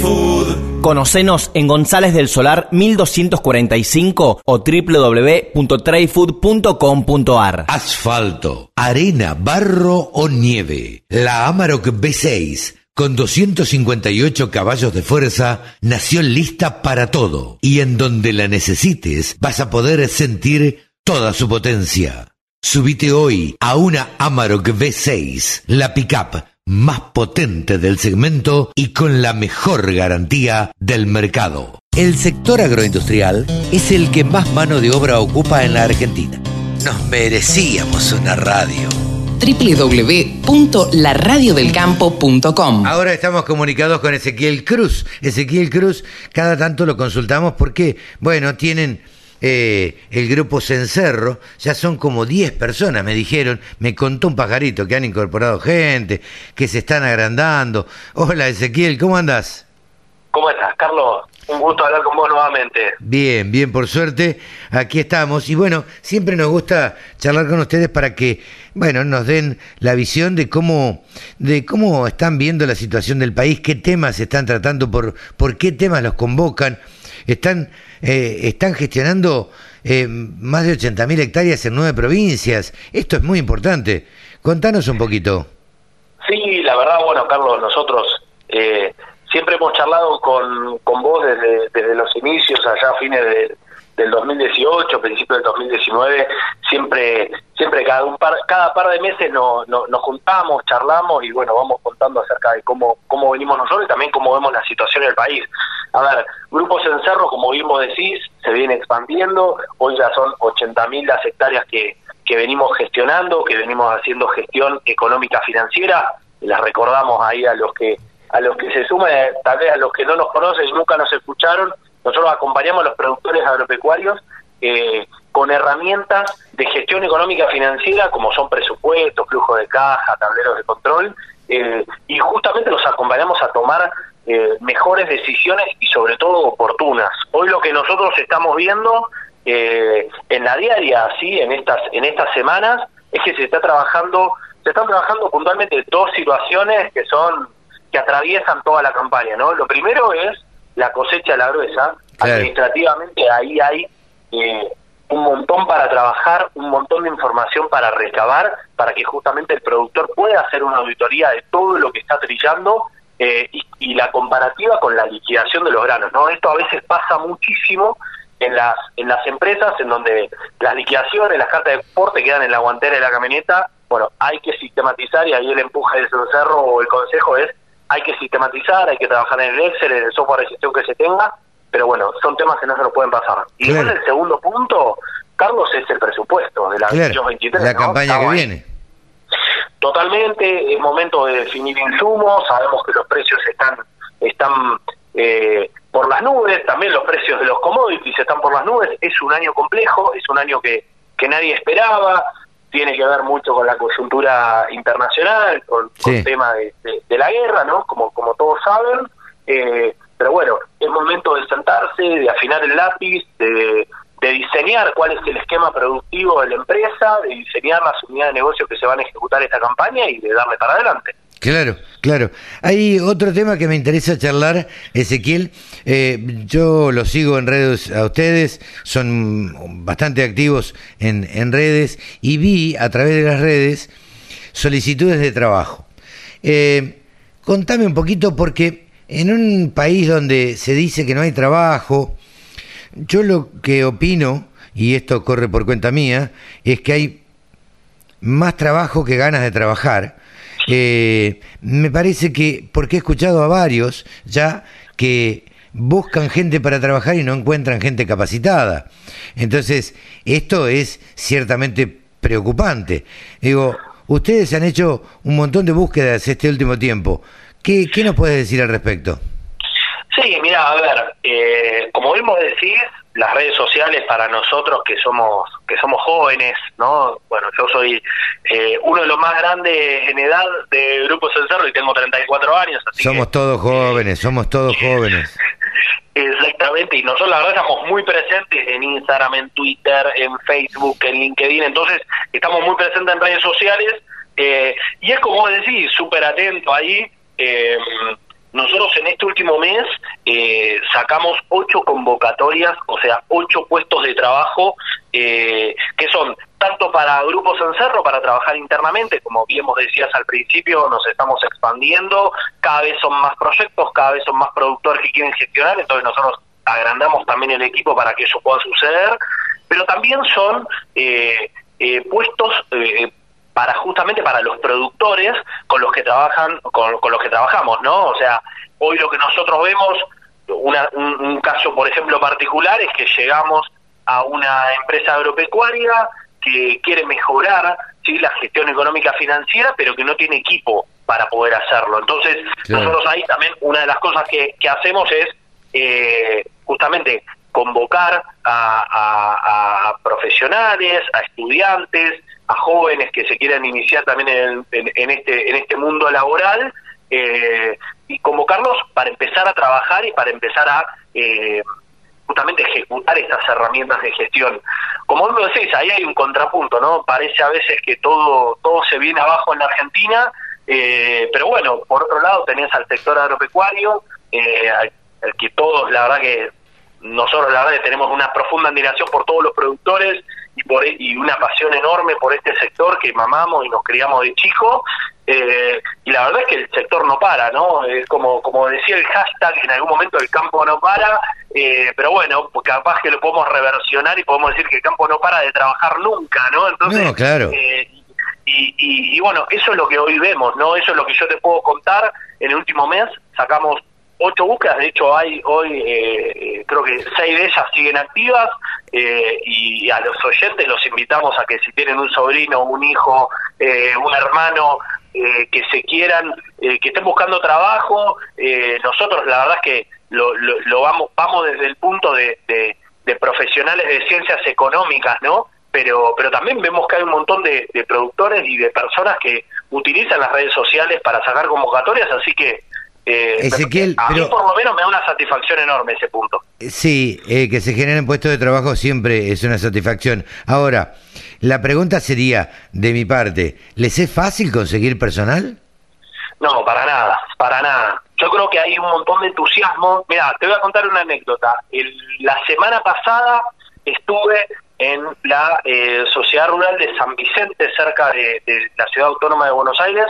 Food. Conocenos en González del Solar 1245 o www.trayfood.com.ar. Asfalto, arena, barro o nieve. La Amarok B6 con 258 caballos de fuerza, nació lista para todo. Y en donde la necesites, vas a poder sentir toda su potencia. Subite hoy a una Amarok V6, la pickup más potente del segmento y con la mejor garantía del mercado. El sector agroindustrial es el que más mano de obra ocupa en la Argentina. Nos merecíamos una radio www.laradiodelcampo.com. Ahora estamos comunicados con Ezequiel Cruz. Ezequiel Cruz, cada tanto lo consultamos porque, bueno, tienen eh, el grupo Cencerro, ya son como 10 personas, me dijeron, me contó un pajarito que han incorporado gente, que se están agrandando. Hola Ezequiel, ¿cómo andás? ¿Cómo estás, Carlos? Un gusto hablar con vos nuevamente. Bien, bien, por suerte, aquí estamos. Y bueno, siempre nos gusta charlar con ustedes para que, bueno, nos den la visión de cómo, de cómo están viendo la situación del país, qué temas están tratando, por, por qué temas los convocan. Están, eh, están gestionando eh, más de 80.000 hectáreas en nueve provincias. Esto es muy importante. Contanos un poquito. Sí, la verdad, bueno, Carlos, nosotros eh, siempre hemos charlado con, con vos desde, desde los inicios, allá a fines del 2018, principios del 2019, siempre siempre cada un par cada par de meses nos, nos, juntamos, charlamos y bueno, vamos contando acerca de cómo cómo venimos nosotros y también cómo vemos la situación en el país. A ver, grupos en cerro, como mismo decís, se viene expandiendo, hoy ya son 80.000 las hectáreas que, que venimos gestionando, que venimos haciendo gestión económica financiera, las recordamos ahí a los que a los que se sumen, tal vez a los que no nos conocen nunca nos escucharon, nosotros acompañamos a los productores agropecuarios eh, con herramientas de gestión económica financiera como son presupuestos, flujo de caja, tableros de control, eh, y justamente los acompañamos a tomar eh, mejores decisiones y sobre todo oportunas. Hoy lo que nosotros estamos viendo en la diaria, sí, en estas en estas semanas, es que se está trabajando, se están trabajando puntualmente dos situaciones que son que atraviesan toda la campaña, ¿no? Lo primero es la cosecha de la gruesa. Administrativamente ahí hay eh, un montón para trabajar, un montón de información para recabar, para que justamente el productor pueda hacer una auditoría de todo lo que está trillando eh, y, la comparativa con la liquidación de los granos, ¿no? Esto a veces pasa muchísimo en las en las empresas en donde las liquidaciones, las cartas de exporte quedan en la guantera de la camioneta. Bueno, hay que sistematizar y ahí el empuje de cerro o el consejo es hay que sistematizar, hay que trabajar en el Excel, en el software de gestión que se tenga, pero bueno, son temas que no se lo pueden pasar. Y el segundo punto, Carlos, es el presupuesto de la claro, 23. La campaña que viene. Totalmente, es momento de definir insumos, sabemos que los precios están están eh, por las nubes, también los precios de los commodities están por las nubes, es un año complejo, es un año que, que nadie esperaba, tiene que ver mucho con la coyuntura internacional, con, el tema de, la guerra, ¿no? Como, como todos saben. Eh, pero bueno, es momento de sentarse, de afinar el lápiz, de, diseñar cuál es el esquema productivo de la empresa, de diseñar las unidades de negocio que se van a ejecutar esta campaña y de darle para adelante. Claro, claro. Hay otro tema que me interesa charlar, Ezequiel. Eh, yo lo sigo en redes a ustedes, son bastante activos en, en redes y vi a través de las redes solicitudes de trabajo. Eh, contame un poquito porque en un país donde se dice que no hay trabajo, yo lo que opino, y esto corre por cuenta mía, es que hay más trabajo que ganas de trabajar eh, me parece que, porque he escuchado a varios ya que buscan gente para trabajar y no encuentran gente capacitada. Entonces, esto es ciertamente preocupante. Digo, ustedes han hecho un montón de búsquedas este último tiempo. ¿Qué, qué nos puedes decir al respecto? Sí, mira, a ver, eh, como vimos decir, las redes sociales para nosotros que somos que somos jóvenes, ¿no? Bueno, yo soy eh, uno de los más grandes en edad de Grupo Cencerro y tengo 34 años. Así somos todos jóvenes, somos todos jóvenes. [LAUGHS] Exactamente, y nosotros la verdad estamos muy presentes en Instagram, en Twitter, en Facebook, en LinkedIn, entonces estamos muy presentes en redes sociales eh, y es como decir, súper atento ahí. Eh, nosotros en este último mes eh, sacamos ocho convocatorias, o sea, ocho puestos de trabajo eh, que son tanto para grupos en cerro, para trabajar internamente, como bien vos decías al principio, nos estamos expandiendo, cada vez son más proyectos, cada vez son más productores que quieren gestionar, entonces nosotros agrandamos también el equipo para que eso pueda suceder, pero también son eh, puestos para justamente para los productores con los que trabajan con, los que trabajamos no o sea hoy lo que nosotros vemos un, caso por ejemplo particular es que llegamos a una empresa agropecuaria que quiere mejorar sí la gestión económica financiera pero que no tiene equipo para poder hacerlo. Entonces nosotros ahí también una de las cosas que, hacemos es eh, justamente convocar a, profesionales, a estudiantes, a jóvenes que se quieran iniciar también en, este en este mundo laboral eh, y convocarlos para empezar a trabajar y para empezar a eh, justamente ejecutar estas herramientas de gestión. Como vos lo decís, ahí hay un contrapunto, ¿no? Parece a veces que todo, todo se viene abajo en la Argentina, eh, pero bueno, por otro lado tenés al sector agropecuario, eh, al, que todos, la verdad que nosotros la verdad que tenemos una profunda admiración por todos los productores y, por, y una pasión enorme por este sector que mamamos y nos criamos de chico eh, y la verdad es que el sector no para, ¿no? Es como, como decía el hashtag, en algún momento el campo no para, eh, pero bueno, capaz que lo podemos reversionar y podemos decir que el campo no para de trabajar nunca, ¿no? Entonces, claro. Eh, y, y, bueno, eso es lo que hoy vemos, ¿no? Eso es lo que yo te puedo contar. En el último mes sacamos ocho búsquedas, de hecho hay hoy eh, creo que seis de ellas siguen activas eh, y a los oyentes los invitamos a que si tienen un sobrino, un hijo, eh, un hermano que se quieran, que estén buscando trabajo, nosotros la verdad es que lo, lo, vamos vamos desde el punto de, de, profesionales de ciencias económicas, ¿no? Pero, pero también vemos que hay un montón de, de productores y de personas que utilizan las redes sociales para sacar convocatorias, así que eh, Ezequiel, a mí por lo menos me da una satisfacción enorme ese punto. Eh, sí, eh, que se generen puestos de trabajo siempre es una satisfacción. Ahora, la pregunta sería, de mi parte, ¿les es fácil conseguir personal? No, para nada, para nada. Yo creo que hay un montón de entusiasmo. Mira, te voy a contar una anécdota. la semana pasada estuve en la Sociedad Rural de San Vicente, cerca de la Ciudad Autónoma de Buenos Aires,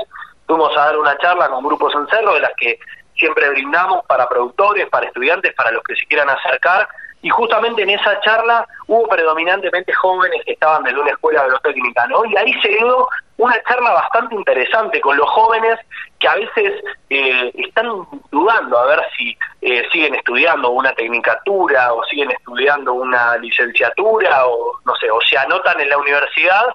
Fuimos a dar una charla con grupos en Cerro, de las que siempre brindamos para productores, para estudiantes, para los que se quieran acercar. Y justamente en esa charla hubo predominantemente jóvenes que estaban de una escuela agrotécnica, ¿no? Y ahí se dio una charla bastante interesante con los jóvenes que a veces eh, están dudando a ver si eh, siguen estudiando una tecnicatura o siguen estudiando una licenciatura o no sé, o se anotan en la universidad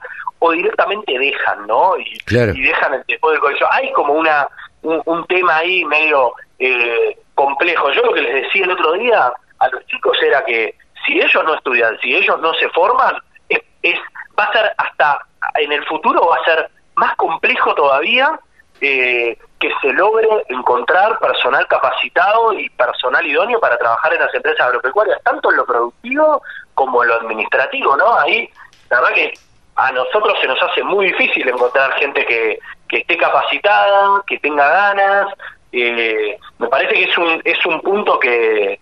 o directamente dejan, ¿no? Y, y dejan el, después del colegio. Hay como una un, tema ahí medio eh, complejo. Yo lo que les decía el otro día a los chicos era que si ellos no estudian, si ellos no se forman, es, va a ser hasta en el futuro va a ser más complejo todavía eh, que se logre encontrar personal capacitado y personal idóneo para trabajar en las empresas agropecuarias, tanto en lo productivo como en lo administrativo, ¿no? Ahí, la verdad que a nosotros se nos hace muy difícil encontrar gente que, que esté capacitada, que tenga ganas. Eh, me parece que es un, es un punto que,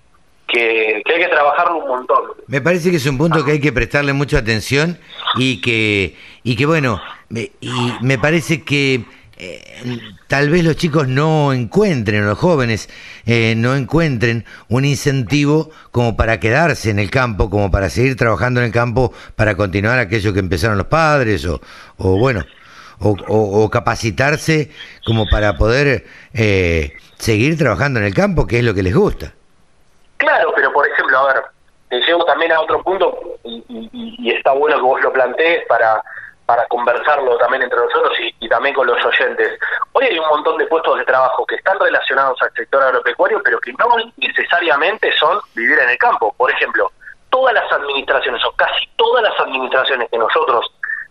que, hay que trabajarlo un montón. Me parece que es un punto que hay que prestarle mucha atención y que, y que bueno, y me parece que eh, tal vez los chicos no encuentren, los jóvenes eh, no encuentren un incentivo como para quedarse en el campo, como para seguir trabajando en el campo, para continuar aquello que empezaron los padres, o, o bueno, o, capacitarse como para poder eh, seguir trabajando en el campo, que es lo que les gusta. Claro, pero por ejemplo, a ver, te llevo también a otro punto, y, y está bueno que vos lo plantees para para conversarlo también entre nosotros y, también con los oyentes. Hoy hay un montón de puestos de trabajo que están relacionados al sector agropecuario, pero que no necesariamente son vivir en el campo. Por ejemplo, todas las administraciones, o casi todas las administraciones que nosotros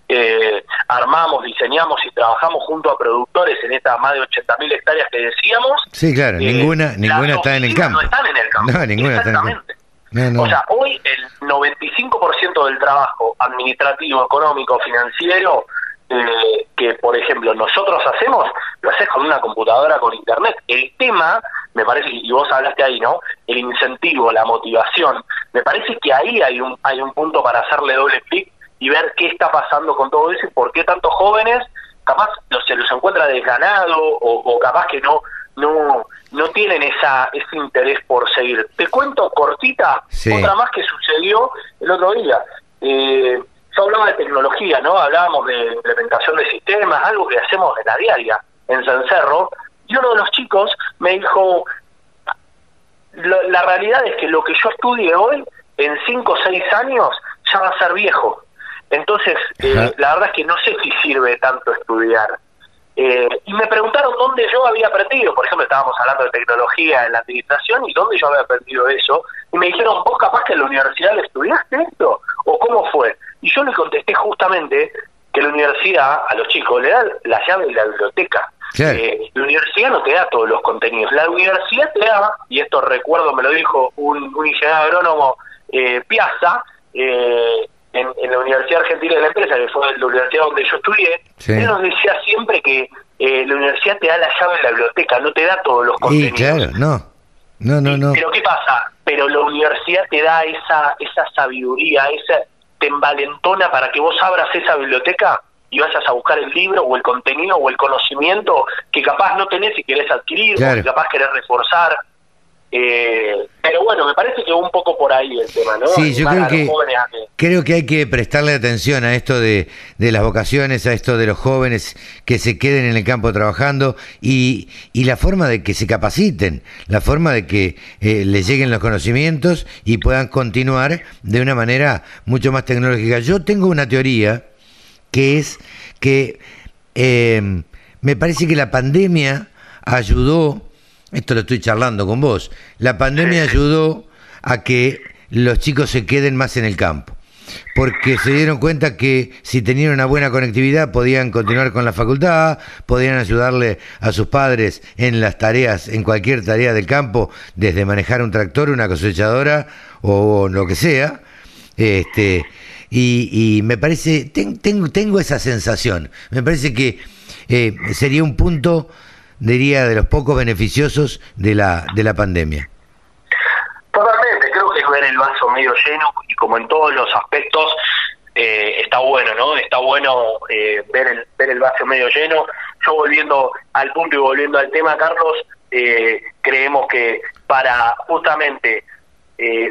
eh, armamos, diseñamos y trabajamos junto a productores en estas más de 80.000 hectáreas que decíamos. Sí, claro, eh, ninguna, ninguna está en el campo. No están en el campo. No, ninguna está en el campo. O sea, hoy el 95% del trabajo administrativo, económico, financiero, eh, que por ejemplo nosotros hacemos, lo haces con una computadora, con internet. El tema, me parece, y vos hablaste ahí, ¿no? El incentivo, la motivación. Me parece que ahí hay un, hay un punto para hacerle doble clic y ver qué está pasando con todo eso y por qué tantos jóvenes capaz no, se los encuentra desganado o, o capaz que no no no tienen esa ese interés por seguir. Te cuento cortita otra más que sucedió el otro día. Eh, yo hablaba de tecnología, ¿no? Hablábamos de implementación de sistemas, algo que hacemos en la diaria en Cencerro, y uno de los chicos me dijo, la realidad es que lo que yo estudie hoy, en 5 o 6 años, ya va a ser viejo. Entonces, eh, la verdad es que no sé si sirve tanto estudiar. Eh, y me preguntaron dónde yo había aprendido, por ejemplo, estábamos hablando de tecnología en la administración y dónde yo había aprendido eso. Y me dijeron, ¿vos capaz que en la universidad estudiaste esto? ¿O cómo fue? Y yo les contesté justamente que la universidad a los chicos le da la llave de la biblioteca. Eh, la universidad no te da todos los contenidos. La universidad te da, y esto recuerdo me lo dijo un, ingeniero agrónomo eh, Piazza, eh, en, la Universidad Argentina de la Empresa, que fue la universidad donde yo estudié, él nos decía siempre que la universidad te da la llave de la biblioteca, no te da todos los contenidos. Sí, claro, no. No, no, no. Pero ¿qué pasa? Pero la universidad te da esa, esa sabiduría, esa, te envalentona para que vos abras esa biblioteca y vayas a buscar el libro o el contenido o el conocimiento que capaz no tenés y querés adquirir o que capaz querés reforzar. Eh, pero bueno, me parece que un poco por ahí el tema, ¿no? Sí, yo creo que, creo que hay que prestarle atención a esto de, de, las vocaciones, a esto de los jóvenes que se queden en el campo trabajando y, y la forma de que se capaciten, la forma de que eh, les lleguen los conocimientos y puedan continuar de una manera mucho más tecnológica. Yo tengo una teoría que es que eh, me parece que la pandemia ayudó, esto lo estoy charlando con vos, la pandemia ayudó a que los chicos se queden más en el campo porque se dieron cuenta que si tenían una buena conectividad podían continuar con la facultad, podían ayudarle a sus padres en las tareas, en cualquier tarea del campo, desde manejar un tractor, una cosechadora o lo que sea. Este, y, me parece, tengo, tengo esa sensación, me parece que eh, sería un punto, diría, de los pocos beneficiosos de la, de la pandemia. Totalmente, creo que es ver el vaso medio lleno y como en todos los aspectos eh, está bueno, ¿no? Está bueno eh, ver, el, ver el vaso medio lleno. Yo volviendo al punto y volviendo al tema, Carlos, creemos que para justamente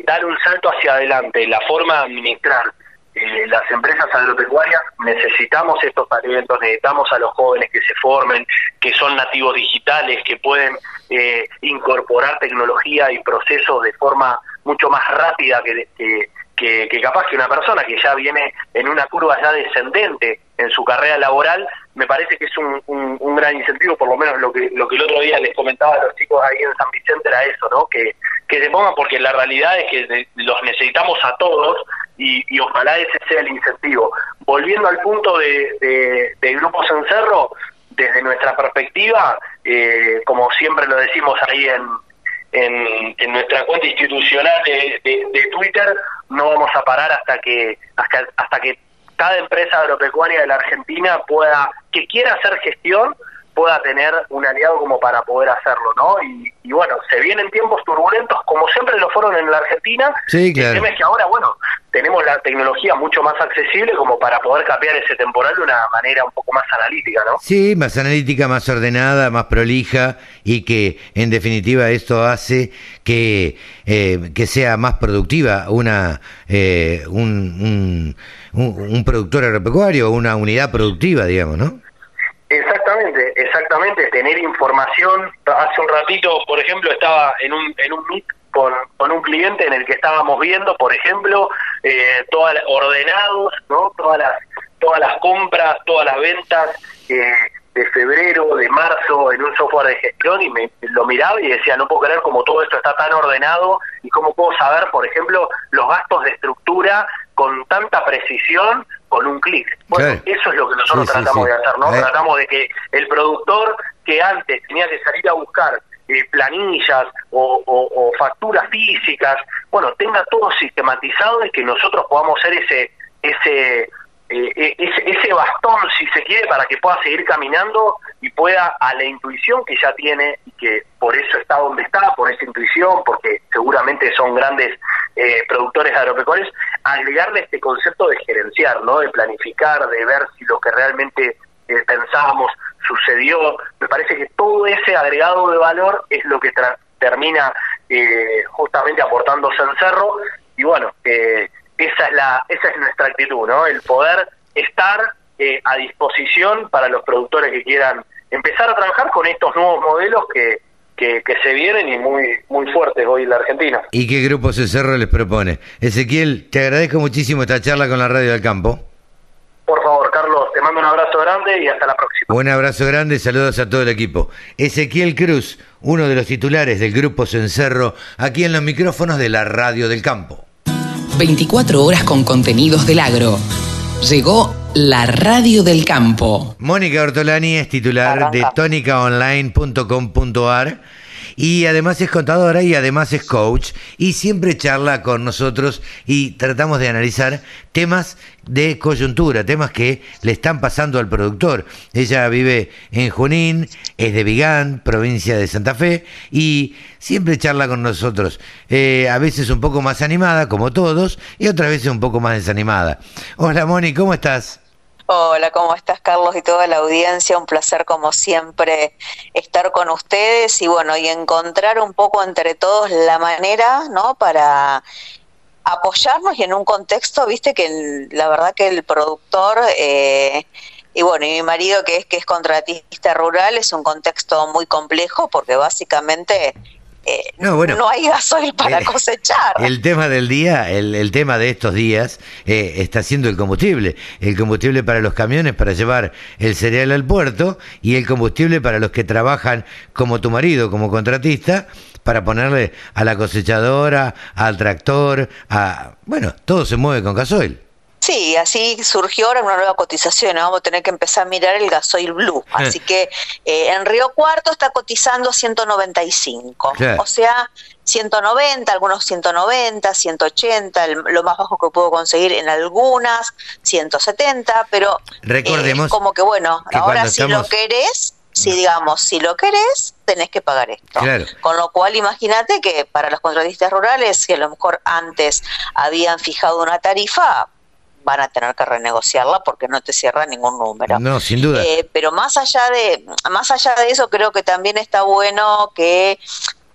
dar un salto hacia adelante, la forma de administrar eh, las empresas agropecuarias necesitamos estos talentos, necesitamos a los jóvenes que se formen, que son nativos digitales, que pueden eh, incorporar tecnología y procesos de forma mucho más rápida que, que, capaz que una persona que ya viene en una curva ya descendente en su carrera laboral, me parece que es un, un, gran incentivo, por lo menos lo que, lo que el otro día les comentaba a los chicos ahí en San Vicente era eso, ¿no? Que, que se pongan porque la realidad es que los necesitamos a todos y, ojalá ese sea el incentivo. Volviendo al punto de, de, Grupos en Cerro, desde nuestra perspectiva, eh, como siempre lo decimos ahí en, en, nuestra cuenta institucional de, de, Twitter, no vamos a parar hasta que hasta, hasta que cada empresa agropecuaria de la Argentina pueda que quiera hacer gestión pueda tener un aliado como para poder hacerlo, ¿no? Y, bueno, se vienen tiempos turbulentos como siempre lo fueron en la Argentina. Sí, claro. El tema es que ahora, bueno, tenemos la tecnología mucho más accesible como para poder capear ese temporal de una manera un poco más analítica, ¿no? Sí, más analítica, más ordenada, más prolija y que en definitiva esto hace que, eh, que sea más productiva una eh, un, un, un productor agropecuario, una unidad productiva, digamos, ¿no? Exactamente, exactamente, tener información. Hace un ratito, por ejemplo, estaba en un, en un meet con, un cliente en el que estábamos viendo, por ejemplo, eh, todas ordenados, ¿no? Todas las, todas las compras, todas las ventas eh, de febrero, de marzo, en un software de gestión y me lo miraba y decía, no puedo creer cómo todo esto está tan ordenado y cómo puedo saber, por ejemplo, los gastos de estructura con tanta precisión con un clic. Bueno, eso es lo que nosotros tratamos de hacer, ¿no? Tratamos de que el productor que antes tenía que salir a buscar eh, planillas o, facturas físicas, bueno, tenga todo sistematizado y que nosotros podamos ser ese ese eh, eh, ese, ese, bastón, si se quiere, para que pueda seguir caminando y pueda a la intuición que ya tiene y que por eso está donde está, por esa intuición, porque seguramente son grandes eh, productores agropecuarios, agregarle este concepto de gerenciar, ¿no? de planificar, de ver si lo que realmente pensábamos sucedió. Me parece que todo ese agregado de valor es lo que termina justamente aportándose en Cerro y bueno, eh, esa es la esa es nuestra actitud no el poder estar eh, a disposición para los productores que quieran empezar a trabajar con estos nuevos modelos que, que, se vienen y muy muy fuertes hoy en la Argentina y qué grupo Cerro les propone Ezequiel te agradezco muchísimo esta charla con la radio del campo por favor, Carlos, te mando un abrazo grande y hasta la próxima. Un abrazo grande, saludos a todo el equipo. Ezequiel Cruz, uno de los titulares del Grupo Cencerro, aquí en los micrófonos de la Radio del Campo. 24 horas con contenidos del agro. Llegó la radio del campo. Mónica Ortolani es titular de tónicaonline.com.ar y además es contadora y además es coach y siempre charla con nosotros y tratamos de analizar temas de coyuntura, temas que le están pasando al productor. Ella vive en Junín, es de Vigán, provincia de Santa Fe, y siempre charla con nosotros. Eh, a veces un poco más animada, como todos, y otras veces un poco más desanimada. Hola Moni, ¿cómo estás? Hola, ¿cómo estás Carlos y toda la audiencia? Un placer como siempre estar con ustedes y bueno, y encontrar un poco entre todos la manera, ¿no? Para apoyarnos y en un contexto, viste que la verdad que el productor eh, y bueno, y mi marido que es que es contratista rural es un contexto muy complejo porque básicamente eh, no, bueno, no hay gasoil para cosechar. El tema del día, el, tema de estos días eh, está siendo el combustible. El combustible para los camiones para llevar el cereal al puerto y el combustible para los que trabajan como tu marido, como contratista, para ponerle a la cosechadora, al tractor, a... Bueno, todo se mueve con gasoil. Sí, así surgió ahora una nueva cotización. Vamos a tener que empezar a mirar el gasoil blue. Así que eh, en Río Cuarto está cotizando 195. O sea, 190, algunos 190, 180, lo más bajo que puedo conseguir en algunas, 170, pero recordemos eh, como que bueno, ahora si lo querés, si digamos, si lo querés, tenés que pagar esto. Con lo cual, imagínate que para los contratistas rurales, si a lo mejor antes habían fijado una tarifa, van a tener que renegociarla porque no te cierra ningún número. No, sin duda. Eh, pero más allá de más allá de eso, creo que también está bueno que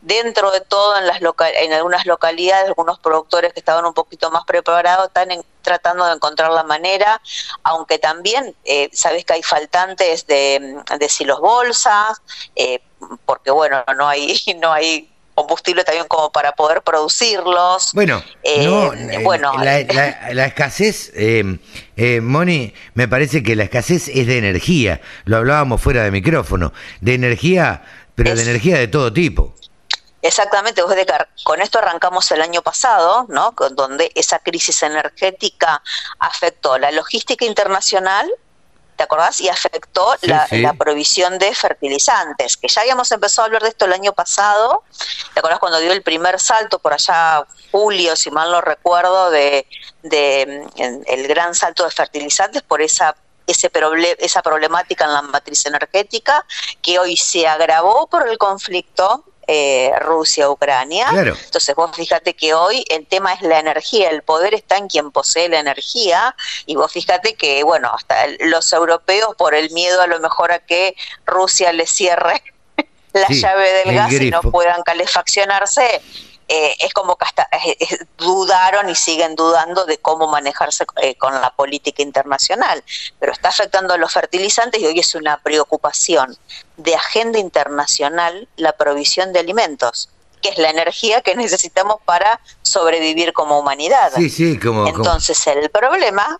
dentro de todo en las en algunas localidades algunos productores que estaban un poquito más preparados están tratando de encontrar la manera aunque también eh, sabes que hay faltantes de, de silos bolsas eh, porque bueno no hay [LAUGHS] no hay combustible también como para poder producirlos. Bueno, eh, eh, bueno [LAUGHS] la, escasez, eh, eh, Moni, me parece que la escasez es de energía, lo hablábamos fuera de micrófono, de energía, pero de energía de todo tipo. Exactamente, con esto arrancamos el año pasado, ¿no? donde esa crisis energética afectó la logística internacional, ¿te acordás? Y afectó la, provisión de fertilizantes, que ya habíamos empezado a hablar de esto el año pasado. ¿Te acordás cuando dio el primer salto por allá, julio, si mal no recuerdo, de, de el gran salto de fertilizantes por esa ese esa problemática en la matriz energética que hoy se agravó por el conflicto eh, Rusia-Ucrania. Entonces vos fíjate que hoy el tema es la energía, el poder está en quien posee la energía y vos fíjate que, bueno, hasta los europeos por el miedo a lo mejor a que Rusia les cierre [LAUGHS] la llave del gas y no puedan calefaccionarse, eh, es como que hasta eh, eh, dudaron y siguen dudando de cómo manejarse con la política internacional. Pero está afectando a los fertilizantes y hoy es una preocupación de agenda internacional la provisión de alimentos que es la energía que necesitamos para sobrevivir como humanidad. Sí, sí, como, Entonces el problema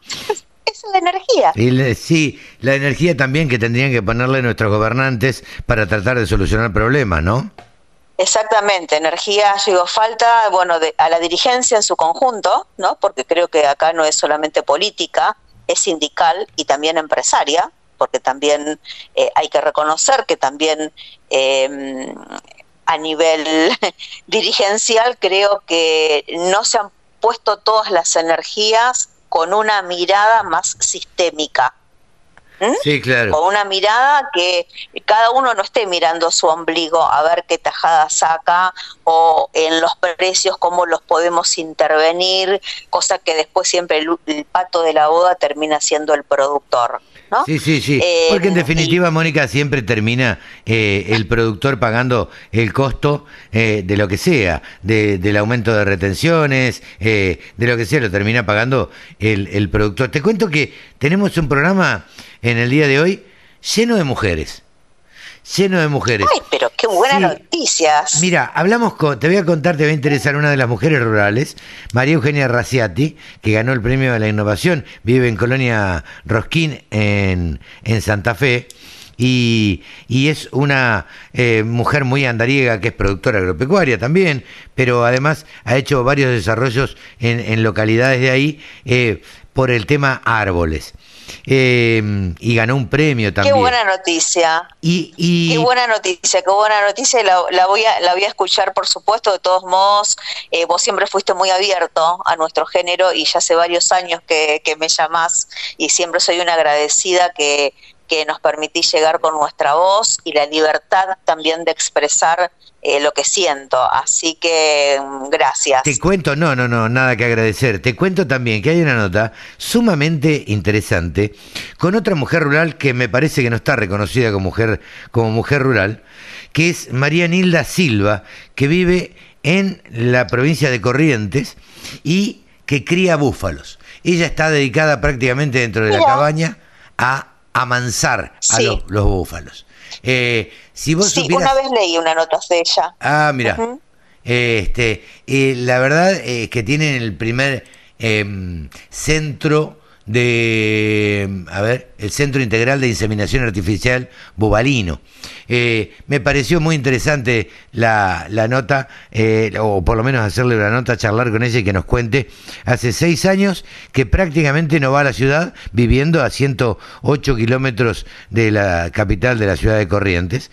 es la energía. sí, la energía también que tendrían que ponerle nuestros gobernantes para tratar de solucionar problemas, ¿no? Exactamente, energía, llegó falta, bueno, de, a la dirigencia en su conjunto, ¿no? Porque creo que acá no es solamente política, es sindical y también empresaria, porque también eh, hay que reconocer que también em, a nivel [LAUGHS] dirigencial creo que no se han puesto todas las energías con una mirada más sistémica ¿Mm? Sí, claro. Con una mirada que cada uno no esté mirando su ombligo a ver qué tajada saca o en los precios cómo los podemos intervenir, cosa que después siempre el, pato de la boda termina siendo el productor. ¿no? Sí, sí, sí. Eh, Porque en definitiva, Mónica, siempre termina eh, el productor pagando el costo eh, de lo que sea, del aumento de retenciones, de lo que sea, lo termina pagando el, el productor. Te cuento que tenemos un programa en el día de hoy lleno de mujeres. Lleno de mujeres. Ay, pero qué buenas noticias. Mira, hablamos con, te voy a contar, te va a interesar una de las mujeres rurales, María Eugenia Raciati, que ganó el premio de la innovación, vive en Colonia Rosquín, en, en Santa Fe. Y, y, es una eh, mujer muy andariega que es productora agropecuaria también, pero además ha hecho varios desarrollos en, en localidades de ahí, eh, por el tema árboles. Eh, y ganó un premio también. Qué buena noticia. Y, Qué buena noticia, qué buena noticia. La, la, voy a, la voy a escuchar, por supuesto, de todos modos. Eh, vos siempre fuiste muy abierto a nuestro género y ya hace varios años que, que me llamás y siempre soy una agradecida que, que nos permitís llegar con nuestra voz y la libertad también de expresar eh, lo que siento. Así que mm, gracias. Te cuento, no, no, no, nada que agradecer. Te cuento también que hay una nota sumamente interesante con otra mujer rural que me parece que no está reconocida como mujer, como mujer rural, que es María Nilda Silva, que vive en la provincia de Corrientes y que cría búfalos. Ella está dedicada prácticamente dentro de la cabaña a amansar a los, búfalos. Eh, si vos sí, una vez leí una nota de ella. Ah, mira. este, la verdad es que tienen el primer em, centro de, a ver, el Centro Integral de Inseminación Artificial Bubalino. Eh, me pareció muy interesante la, la nota, eh, o por lo menos hacerle una nota, charlar con ella y que nos cuente. Hace seis años que prácticamente no va a la ciudad, viviendo a 108 kilómetros de la capital de la ciudad de Corrientes.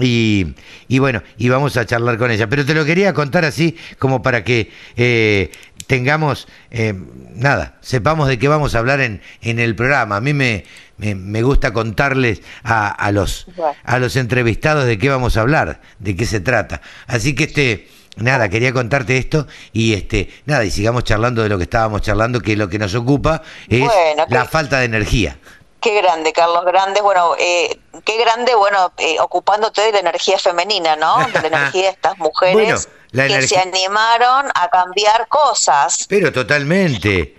Y, y, bueno, y vamos a charlar con ella. Pero te lo quería contar así como para que eh, tengamos, eh, nada, sepamos de qué vamos a hablar en, en el programa. A mí me, me, gusta contarles a, a, los, a los entrevistados de qué vamos a hablar, de qué se trata. Así que este... Nada, quería contarte esto y este nada, y sigamos charlando de lo que estábamos charlando, que lo que nos ocupa es la falta de energía. Qué grande, Carlos, grande. Bueno, eh, qué grande, bueno, eh, ocupándote de la energía femenina, ¿no? De la [LAUGHS] energía de estas mujeres que se animaron a cambiar cosas. Pero totalmente.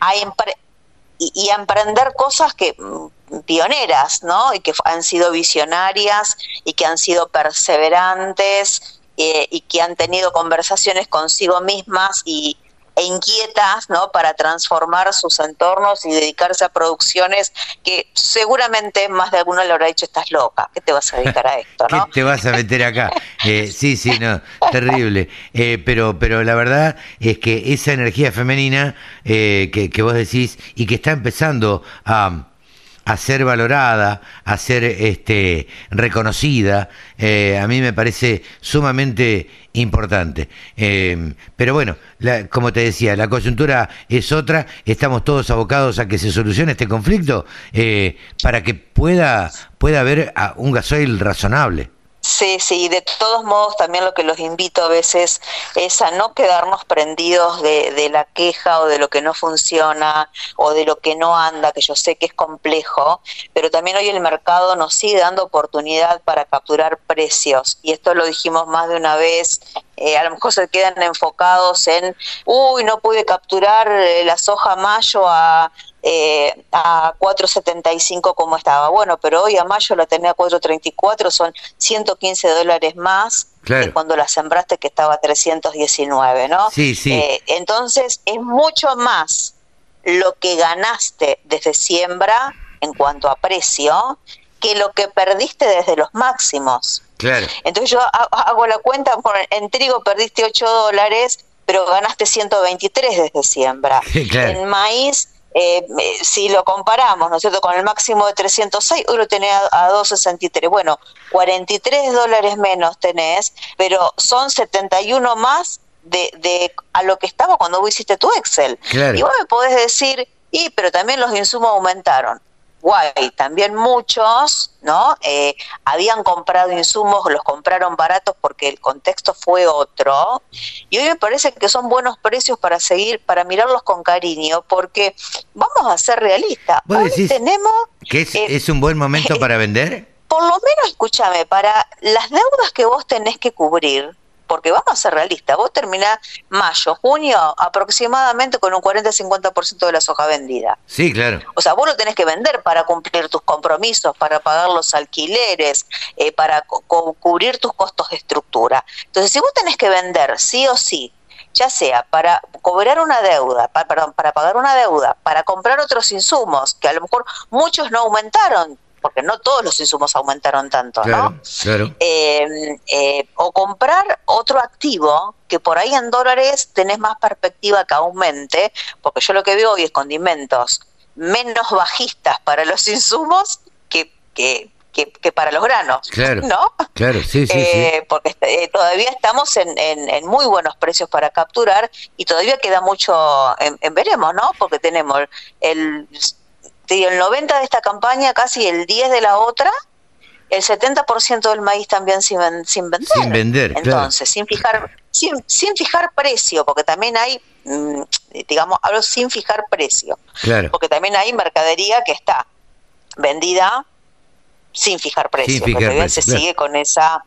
y, a emprender cosas que mm, pioneras, ¿no? Y que han sido visionarias y que han sido perseverantes eh, y que han tenido conversaciones consigo mismas y, e inquietas ¿no? para transformar sus entornos y dedicarse a producciones que seguramente más de alguno le habrá dicho estás loca, ¿qué te vas a dedicar a esto? [LAUGHS] ¿no? ¿Qué te vas a meter acá? [LAUGHS] Eh, sí, sí, no, terrible. Eh, pero, pero la verdad es que esa energía femenina eh, que, que vos decís y que está empezando a a ser valorada, a ser este, reconocida, eh, a mí me parece sumamente importante. Eh, pero bueno, como te decía, la coyuntura es otra, estamos todos abocados a que se solucione este conflicto eh, para que pueda, pueda haber un gasoil razonable. Sí, sí, de todos modos también lo que los invito a veces es a no quedarnos prendidos de, de, la queja o de lo que no funciona o de lo que no anda, que yo sé que es complejo, pero también hoy el mercado nos sigue dando oportunidad para capturar precios. Y esto lo dijimos más de una vez, eh, a lo mejor se quedan enfocados en, uy, no pude capturar eh, la soja mayo a eh, a 4.75 como estaba. Bueno, pero hoy a mayo la tenía a 4.34, son 115 dólares más que cuando la sembraste que estaba a 319, ¿no? Sí, sí. Eh, entonces es mucho más lo que ganaste desde siembra en cuanto a precio que lo que perdiste desde los máximos. Claro. Entonces yo hago la cuenta, en trigo perdiste 8 dólares, pero ganaste 123 desde siembra. [LAUGHS] En maíz eh, si lo comparamos, ¿no es cierto?, con el máximo de 306, hoy lo tenés a, 263. Bueno, 43 dólares menos tenés, pero son 71 más de, de a lo que estaba cuando vos hiciste tu Excel. Y vos me podés decir, y pero también los insumos aumentaron guay. También muchos, ¿no? Eh, habían comprado insumos, los compraron baratos porque el contexto fue otro. Y hoy me parece que son buenos precios para seguir, para mirarlos con cariño, porque vamos a ser realistas. Hoy tenemos. ¿Que es, eh, es un buen momento [LAUGHS] para vender? Por lo menos, escúchame, para las deudas que vos tenés que cubrir, porque vamos a ser realistas, vos terminás mayo, junio aproximadamente con un 40-50% de la soja vendida. Sí, claro. O sea, vos lo tenés que vender para cumplir tus compromisos, para pagar los alquileres, eh, para cubrir tus costos de estructura. Entonces, si vos tenés que vender sí o sí, ya sea para cobrar una deuda, perdón, para pagar una deuda, para comprar otros insumos, que a lo mejor muchos no aumentaron, porque no todos los insumos aumentaron tanto, ¿no? Claro. Eh, eh, o comprar otro activo que por ahí en dólares tenés más perspectiva que aumente, porque yo lo que veo hoy es condimentos menos bajistas para los insumos que, que, que, para los granos, claro, ¿no? Claro, sí, sí, eh, Porque todavía estamos en, en, muy buenos precios para capturar y todavía queda mucho en, veremos, ¿no? Porque tenemos el, el 90 de esta campaña, casi el 10 de la otra, el 70% del maíz también sin, sin vender. Sin vender, Entonces, sin fijar sin, sin fijar precio, porque también hay, mm, digamos, hablo sin fijar precio, claro. porque también hay mercadería que está vendida sin fijar precio, que se sigue con esa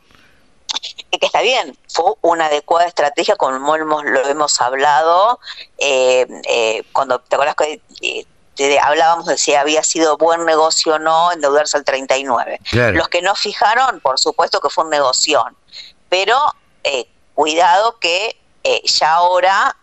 que está bien, fue una adecuada estrategia como hemos, lo hemos hablado eh, eh, cuando te acuerdas que eh, hablábamos de si había sido buen negocio o no endeudarse al 39. Los que no fijaron, por supuesto que fue un negocio, pero cuidado que ya ahora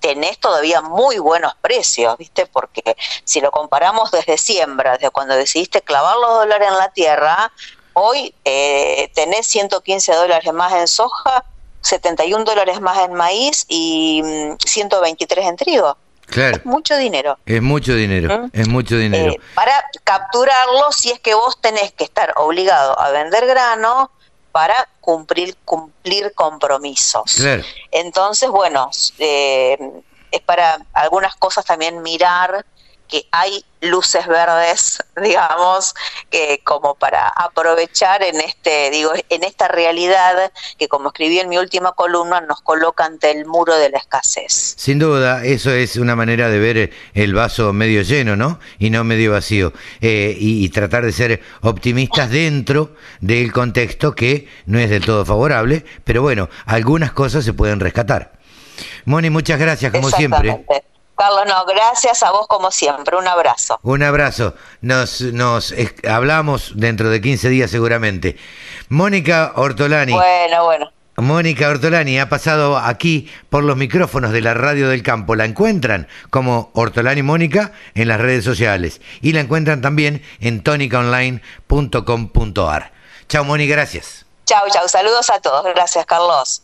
tenés todavía muy buenos precios, ¿viste? Porque si lo comparamos desde siembra, desde cuando decidiste clavar los dólares en la tierra, hoy eh, tenés 115 dólares más en soja, 71 dólares más en maíz y 123 mm, en trigo. Claro. Es mucho dinero. Es mucho dinero, ¿Mm? es mucho dinero. Eh, para capturarlo, si es que vos tenés que estar obligado a vender grano, para cumplir, cumplir compromisos. Entonces, bueno, eh, es para algunas cosas también mirar que hay luces verdes, [LAUGHS] digamos, que como para aprovechar en este, digo, en esta realidad que como escribí en mi última columna nos coloca ante el muro de la escasez. Sin duda, eso es una manera de ver el vaso medio lleno, ¿no? Y no medio vacío. Eh, y, tratar de ser optimistas dentro del contexto que no es del todo favorable, pero bueno, algunas cosas se pueden rescatar. Moni, muchas gracias, como siempre. Carlos, no, gracias a vos como siempre. Un abrazo. Un abrazo. Nos, nos hablamos dentro de 15 días seguramente. Mónica Ortolani. Bueno, bueno. Mónica Ortolani ha pasado aquí por los micrófonos de la radio del campo. La encuentran como Ortolani Mónica en las redes sociales y la encuentran también en tonicaonline.com.ar. Chao Moni, gracias. Chao, chao. Saludos a todos. Gracias, Carlos.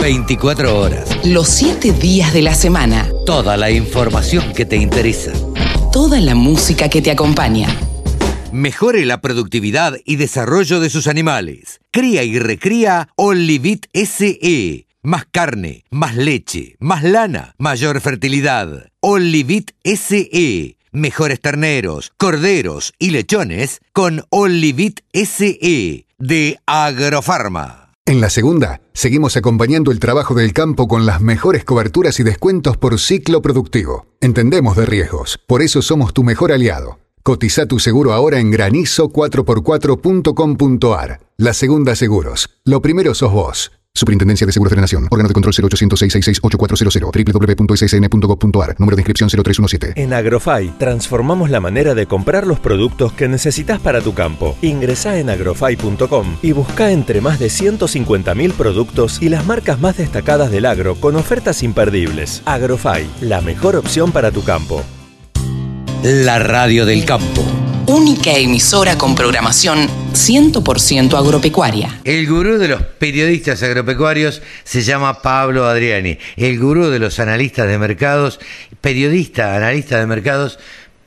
24 horas. Los 7 días de la semana. Toda la información que te interesa. Toda la música que te acompaña. Mejore la productividad y desarrollo de sus animales. Cría y recría Olivit SE. Más carne, más leche, más lana, mayor fertilidad. Olivit SE. Mejores terneros, corderos y lechones con Olivit SE de Agrofarma. En la segunda, seguimos acompañando el trabajo del campo con las mejores coberturas y descuentos por ciclo productivo. Entendemos de riesgos, por eso somos tu mejor aliado. Cotiza tu seguro ahora en granizo4x4.com.ar. La segunda seguros. Lo primero sos vos. Superintendencia de Seguros de la Nación. Órgano de control 0800 www.ssn.gov.ar. Número de inscripción 0317. En Agrofy transformamos la manera de comprar los productos que necesitas para tu campo. Ingresa en agrofy.com y busca entre más de 150.000 productos y las marcas más destacadas del agro con ofertas imperdibles. Agrofy, la mejor opción para tu campo. La radio del campo única emisora con programación 100% agropecuaria. El gurú de los periodistas agropecuarios se llama Pablo Adriani. El gurú de los analistas de mercados, periodista, analista de mercados,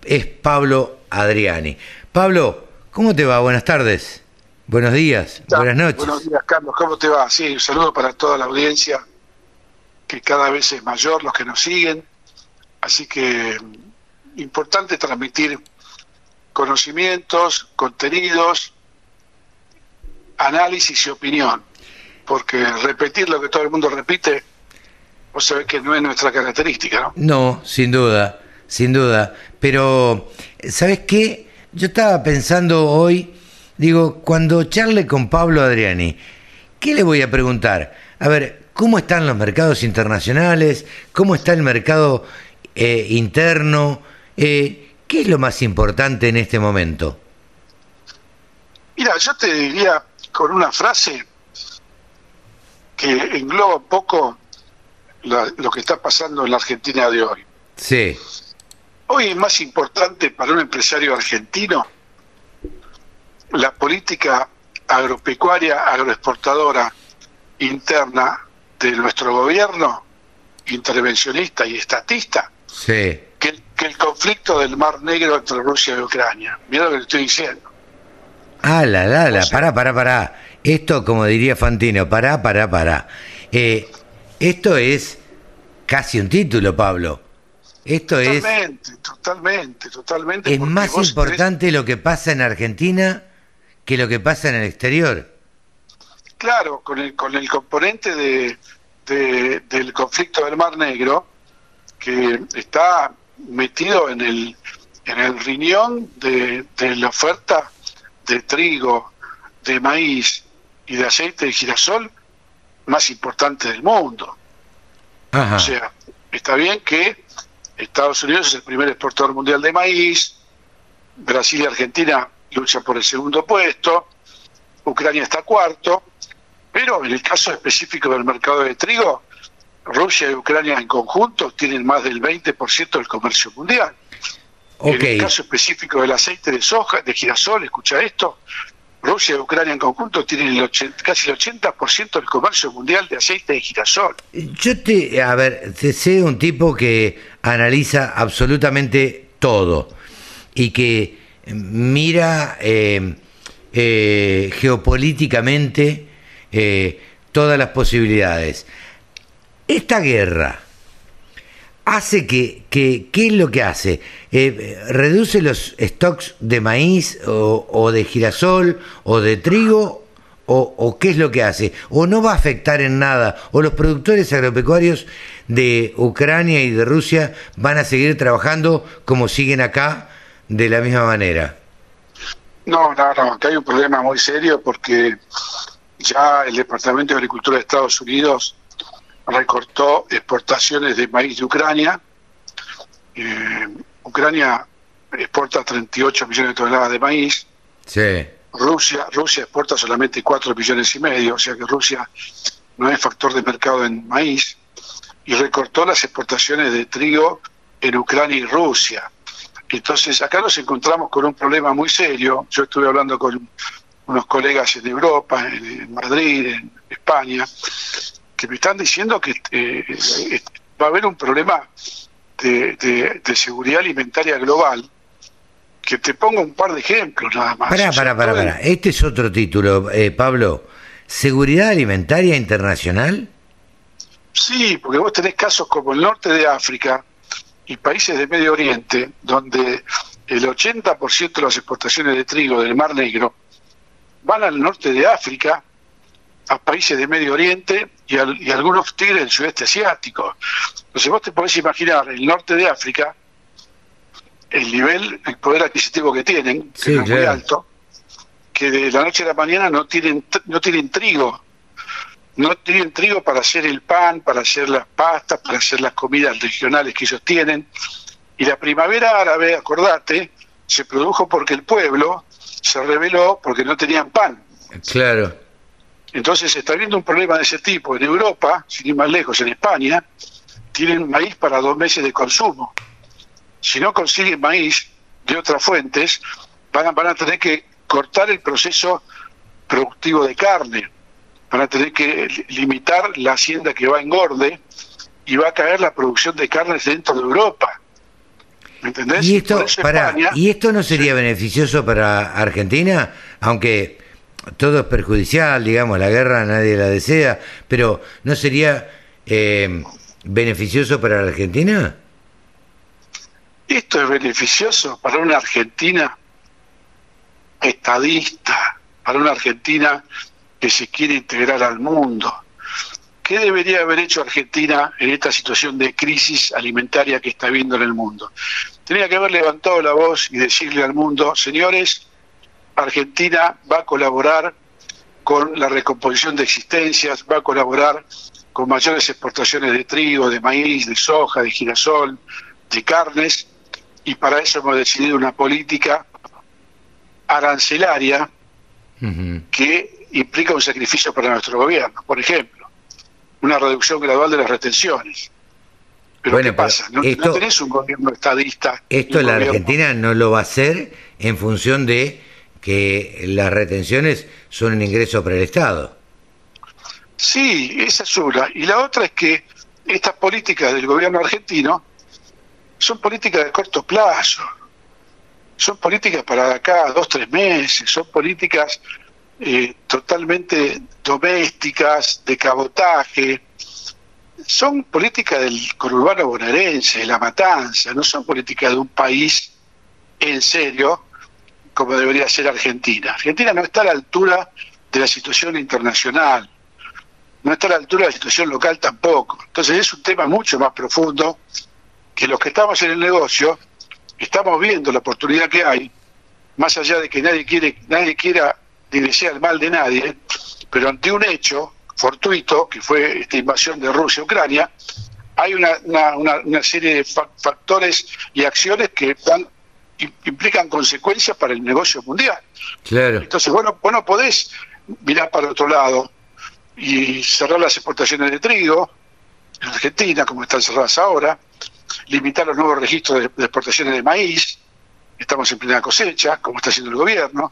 es Pablo Adriani. Pablo, ¿cómo te va? Buenas tardes. Buenos días, buenas noches. Buenos días, Carlos. ¿Cómo te va? Sí, un saludo para toda la audiencia, que cada vez es mayor los que nos siguen. Así que importante transmitir conocimientos, contenidos, análisis y opinión. Porque repetir lo que todo el mundo repite, vos sabés que no es nuestra característica, ¿no? No, sin duda, sin duda. Pero, ¿sabes qué? Yo estaba pensando hoy, digo, cuando charle con Pablo Adriani, ¿qué le voy a preguntar? A ver, ¿cómo están los mercados internacionales? ¿Cómo está el mercado eh, interno? Eh, ¿Qué es lo más importante en este momento? Mira, yo te diría con una frase que engloba un poco lo que está pasando en la Argentina de hoy. Sí. Hoy es más importante para un empresario argentino la política agropecuaria, agroexportadora interna de nuestro gobierno, intervencionista y estatista, sí que, el conflicto del Mar Negro entre Rusia y Ucrania. Mira lo que le estoy diciendo. Ah, la, la, la, pará, pará, pará. Esto, como diría Fantino, pará, pará, pará. Eh, esto es casi un título, Pablo. Esto es... Totalmente, totalmente, totalmente. Es más importante lo que pasa en Argentina que lo que pasa en el exterior. Claro, con el, con el componente de, del conflicto del Mar Negro, que está metido en el, en el riñón de, de la oferta de trigo, de maíz y de aceite de girasol más importante del mundo. O sea, está bien que Estados Unidos es el primer exportador mundial de maíz, Brasil y Argentina luchan por el segundo puesto, Ucrania está cuarto, pero en el caso específico del mercado de trigo, Rusia y Ucrania en conjunto tienen más del 20% del comercio mundial. En el caso específico del aceite de soja, de girasol, escucha esto, Rusia y Ucrania en conjunto tienen el casi el 80% del comercio mundial de aceite de girasol. Yo te, a ver, te sé un tipo que analiza absolutamente todo y que mira eh, eh, geopolíticamente eh, todas las posibilidades. Esta guerra hace que, que, ¿qué es lo que hace? Eh, ¿Reduce los stocks de maíz o, de girasol o de trigo? O, o, qué es lo que hace? ¿O no va a afectar en nada? ¿O los productores agropecuarios de Ucrania y de Rusia van a seguir trabajando como siguen acá de la misma manera? No, no, no, acá hay un problema muy serio porque ya el Departamento de Agricultura de Estados Unidos recortó exportaciones de maíz de Ucrania. Eh, Ucrania exporta 38 millones de toneladas de maíz. Sí. Rusia, Rusia exporta solamente 4 millones y medio, o sea que Rusia no es factor de mercado en maíz. Y recortó las exportaciones de trigo en Ucrania y Rusia. Entonces acá nos encontramos con un problema muy serio. Yo estuve hablando con unos colegas en Europa, en Madrid, en España, que me están diciendo que eh, eh, va a haber un problema de, seguridad alimentaria global, que te pongo un par de ejemplos nada más. Pará, pará, pará, pará. Este es otro título, eh, Pablo. ¿Seguridad alimentaria internacional? Sí, porque vos tenés casos como el norte de África y países de Medio Oriente, donde el 80% de las exportaciones de trigo del Mar Negro van al norte de África a países de Medio Oriente y, algunos tigres del sudeste asiático. Entonces vos te podés imaginar el norte de África, el nivel, el poder adquisitivo que tienen, que es muy alto, que de la noche a la mañana no tienen, no tienen trigo, no tienen trigo para hacer el pan, para hacer las pastas, para hacer las comidas regionales que ellos tienen. Y la primavera árabe, acordate, se produjo porque el pueblo se rebeló porque no tenían pan. Claro. Entonces está habiendo un problema de ese tipo. En Europa, sin ir más lejos, en España, tienen maíz para dos meses de consumo. Si no consiguen maíz de otras fuentes, van a, van a tener que cortar el proceso productivo de carne, van a tener que limitar la hacienda que va a engorde y va a caer la producción de carnes dentro de Europa. ¿Me entendés? ¿Y esto, ¿Y esto no sería beneficioso para Argentina? Aunque todo es perjudicial, digamos, la guerra nadie la desea, pero ¿no sería eh, beneficioso para la Argentina? Esto es beneficioso para una Argentina estadista, para una Argentina que se quiere integrar al mundo. ¿Qué debería haber hecho Argentina en esta situación de crisis alimentaria que está viendo en el mundo? Tenía que haber levantado la voz y decirle al mundo, señores, Argentina va a colaborar con la recomposición de existencias, va a colaborar con mayores exportaciones de trigo, de maíz, de soja, de girasol, de carnes, y para eso hemos decidido una política arancelaria que implica un sacrificio para nuestro gobierno. Por ejemplo, una reducción gradual de las retenciones. Pero ¿qué pasa? No, tenés un gobierno estadista. Esto la Argentina no lo va a hacer en función de que las retenciones son un ingreso para el Estado. Sí, esa es una. Y la otra es que estas políticas del gobierno argentino son políticas de corto plazo, son políticas para acá dos, tres meses, son políticas eh, totalmente domésticas, de cabotaje, son políticas del conurbano bonaerense, de la matanza, no son políticas de un país en serio como debería ser Argentina. Argentina no está a la altura de la situación internacional, no está a la altura de la situación local tampoco. Entonces es un tema mucho más profundo que los que estamos en el negocio estamos viendo la oportunidad que hay, más allá de que nadie quiere, nadie quiera el mal de nadie, pero ante un hecho fortuito, que fue esta invasión de Rusia a Ucrania, hay una, una, serie de factores y acciones que implican consecuencias para el negocio mundial. Claro. Entonces, bueno, vos no podés mirar para otro lado y cerrar las exportaciones de trigo en Argentina, como están cerradas ahora, limitar los nuevos registros de, exportaciones de maíz, estamos en plena cosecha, como está haciendo el gobierno.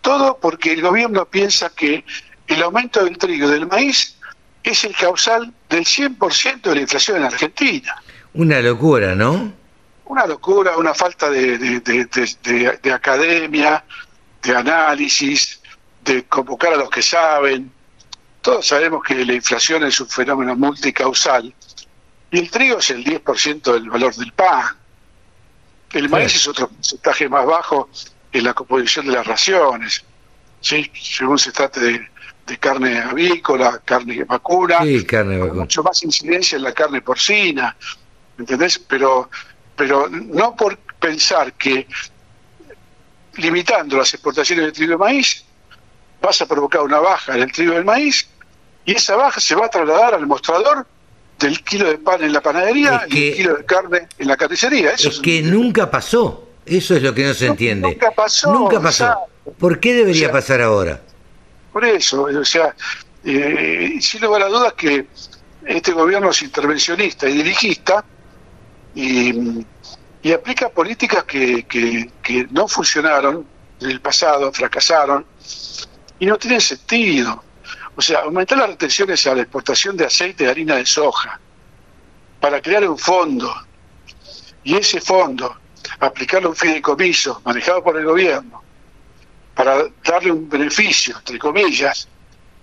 Todo porque el gobierno piensa que el aumento del trigo y del maíz es el causal del 100% de la inflación en Argentina. Una locura, ¿no? Una locura, una falta de, de, academia, de análisis, de convocar a los que saben. Todos sabemos que la inflación es un fenómeno multicausal y el trigo es el 10% del valor del pan. El maíz es otro porcentaje más bajo en la composición de las raciones, ¿sí? según se trate de, carne avícola, carne vacuna, sí, carne vacuna. mucho más incidencia en la carne porcina, ¿entendés? Pero, pero no por pensar que limitando las exportaciones de trigo y maíz vas a provocar una baja en el trigo y el maíz y esa baja se va a trasladar al mostrador del kilo de pan en la panadería y el kilo de carne en la carnicería. Eso es, que nunca pasó. Eso es lo que no se entiende. Nunca pasó. Nunca pasó. ¿Por qué debería pasar ahora? Por eso, o sea, eh, sin lugar a dudas que este gobierno es intervencionista y dirigista y, aplica políticas que, que, no funcionaron en el pasado, fracasaron y no tienen sentido. O sea, aumentar las retenciones a la exportación de aceite de harina de soja para crear un fondo y ese fondo aplicarle un fideicomiso manejado por el gobierno para darle un beneficio, entre comillas,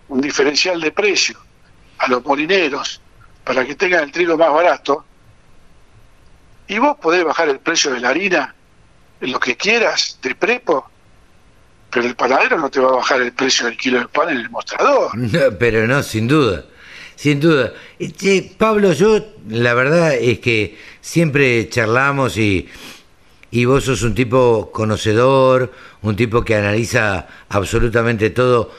un diferencial de precio a los molineros para que tengan el trigo más barato, y vos podés bajar el precio de la harina lo que quieras, de prepo, pero el panadero no te va a bajar el precio del kilo de pan en el mostrador. [LAUGHS] pero no, sin duda, sin duda. Pablo, yo la verdad es que siempre charlamos y y vos sos un tipo conocedor, un tipo que analiza absolutamente todo,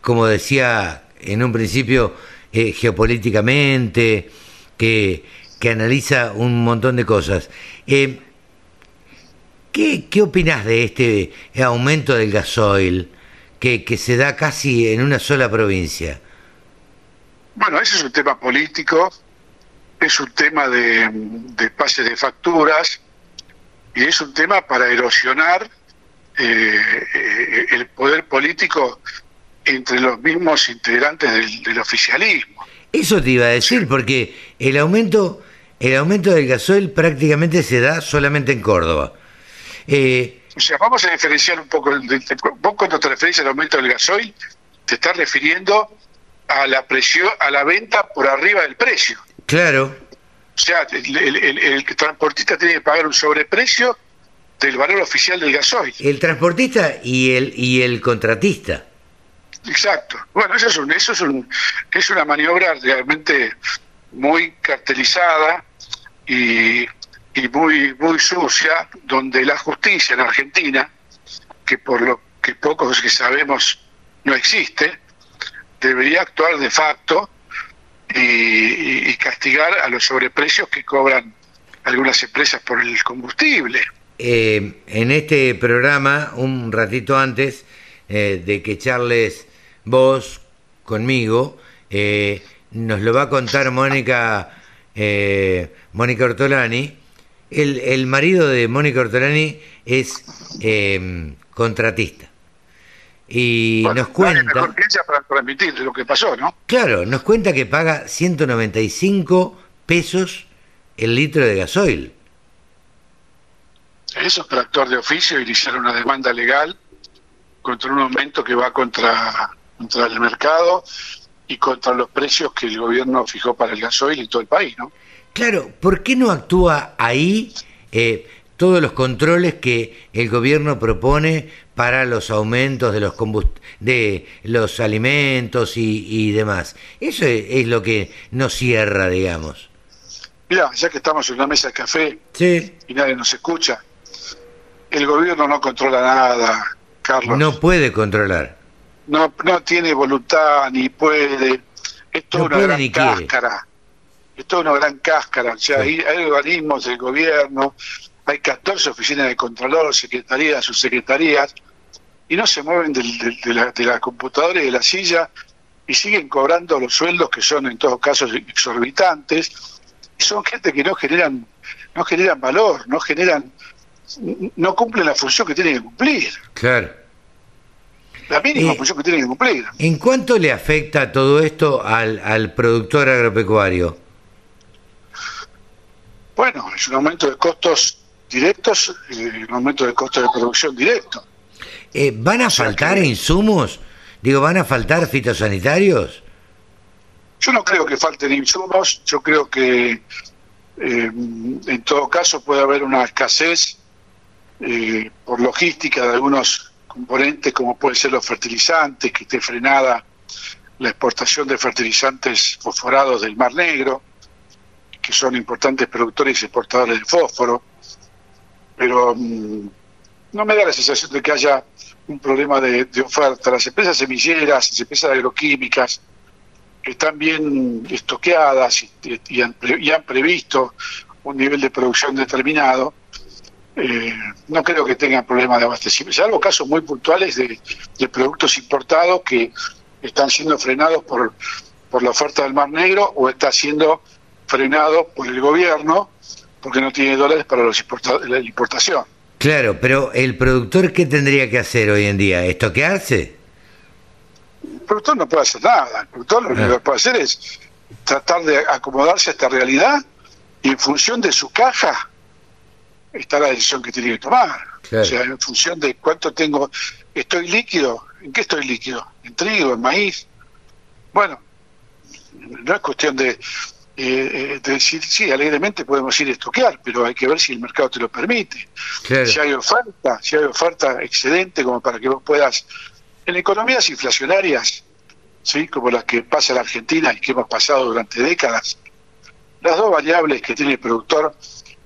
como decía en un principio, eh, geopolíticamente, que, que, analiza un montón de cosas. Eh, ¿qué, ¿Qué opinás de este aumento del gasoil que, que se da casi en una sola provincia? Bueno, ese es un tema político, es un tema de, de pase de facturas, y es un tema para erosionar eh, eh, el poder político entre los mismos integrantes del, oficialismo. Eso te iba a decir, porque el aumento, el aumento del gasoil prácticamente se da solamente en Córdoba. Eh, o sea, vamos a diferenciar un poco. Vos cuando te refieres al aumento del gasoil, te estás refiriendo a la presión, a la venta por arriba del precio. Claro. O sea, el, transportista tiene que pagar un sobreprecio del valor oficial del gasoil. El transportista y el y el contratista. Exacto. Bueno, eso es un, eso es un, es una maniobra realmente muy cartelizada y, y muy muy sucia, donde la justicia en Argentina, que por lo que pocos que sabemos no existe, debería actuar de facto y, castigar a los sobreprecios que cobran algunas empresas por el combustible. Eh, en este programa, un ratito antes eh, de que charles vos conmigo, eh, nos lo va a contar Mónica, Mónica Ortolani. El, el marido de Mónica Ortolani es contratista y nos cuenta para transmitir lo que pasó, ¿no? Claro, nos cuenta que paga 195 pesos el litro de gasoil. eso es para actuar de oficio y iniciar una demanda legal contra un aumento que va contra, contra el mercado y contra los precios que el gobierno fijó para el gasoil en todo el país, ¿no? Claro, ¿por qué no actúa ahí eh, todos los controles que el gobierno propone para los aumentos de los de los alimentos y, demás? Eso es, lo que no cierra, digamos. Mira, ya que estamos en una mesa de café y nadie nos escucha, el gobierno no controla nada, Carlos. No puede controlar. No, no tiene voluntad ni puede. Es toda una gran cáscara. Es toda una gran cáscara. O sea, hay, organismos del gobierno, hay 14 oficinas de controlor, secretarías, subsecretarías, y no se mueven de, la, de la computadora y de la silla y siguen cobrando los sueldos que son en todos casos exorbitantes. Y son gente que no generan, no generan valor, no generan no cumplen la función que tienen que cumplir. Claro. La mínima eh, función que tienen que cumplir. ¿En cuánto le afecta todo esto al, al productor agropecuario? Bueno, es un aumento de costos directos y un aumento de costos de producción directo. Eh, ¿Van a faltar insumos? Digo, ¿van a faltar fitosanitarios? Yo no creo que falten insumos, yo creo que eh, en todo caso puede haber una escasez eh, por logística de algunos componentes como pueden ser los fertilizantes, que esté frenada la exportación de fertilizantes fosforados del Mar Negro, que son importantes productores y exportadores de fósforo, pero mm, no me da la sensación de que haya un problema de, oferta. Las empresas semilleras, las empresas agroquímicas, están bien estoqueadas y, han, y han previsto un nivel de producción determinado, eh, no creo que tengan problemas de abastecimiento, salvo casos muy puntuales de, productos importados que están siendo frenados por, por la oferta del Mar Negro o está siendo frenado por el gobierno porque no tiene dólares para los la importación. Claro, pero el productor, ¿qué tendría que hacer hoy en día? ¿Estoquearse? El productor no puede hacer nada. El productor lo único que puede hacer es tratar de acomodarse a esta realidad y en función de su caja está la decisión que tiene que tomar. O sea, en función de cuánto tengo, estoy líquido, ¿en qué estoy líquido? ¿En trigo, en maíz? Bueno, no es cuestión de, eh, de decir, sí, alegremente podemos ir a estoquear, pero hay que ver si el mercado te lo permite. Si hay oferta, si hay oferta excedente como para que vos puedas, en economías inflacionarias, ¿sí? como las que pasa en la Argentina y que hemos pasado durante décadas, las dos variables que tiene el productor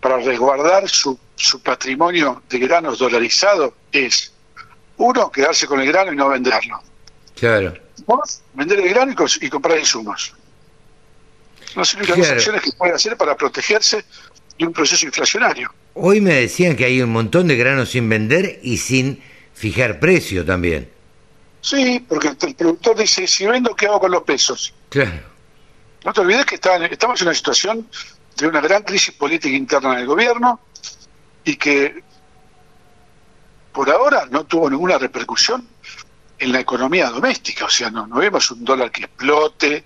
para resguardar su, su patrimonio de granos dolarizado es, uno, quedarse con el grano y no venderlo. Claro. Dos, vender el grano y, comprar insumos. No sé las acciones que puede hacer para protegerse de un proceso inflacionario. Hoy me decían que hay un montón de granos sin vender y sin fijar precio también. Sí, porque el productor dice, si vendo, ¿qué hago con los pesos? Claro. No te olvides que estamos en una situación de una gran crisis política interna en el gobierno y que por ahora no tuvo ninguna repercusión en la economía doméstica. O sea, no, no vemos un dólar que explote,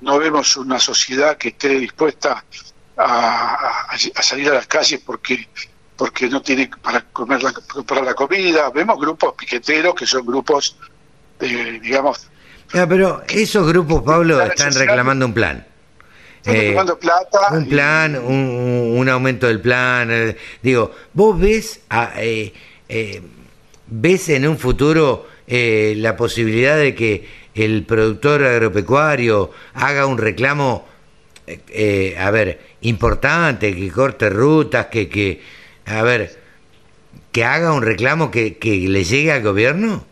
no vemos una sociedad que esté dispuesta a, salir a las calles porque porque no tiene para comer la, comprar la comida. Vemos grupos piqueteros que son grupos, de, digamos... pero esos grupos, Pablo, están reclamando un plan. Eh, un plan, un, aumento del plan. Eh, digo, vos ves, eh, ves en un futuro la posibilidad de que el productor agropecuario haga un reclamo, a ver, importante, que corte rutas, que, que, a ver, que haga un reclamo que, que le llegue al gobierno.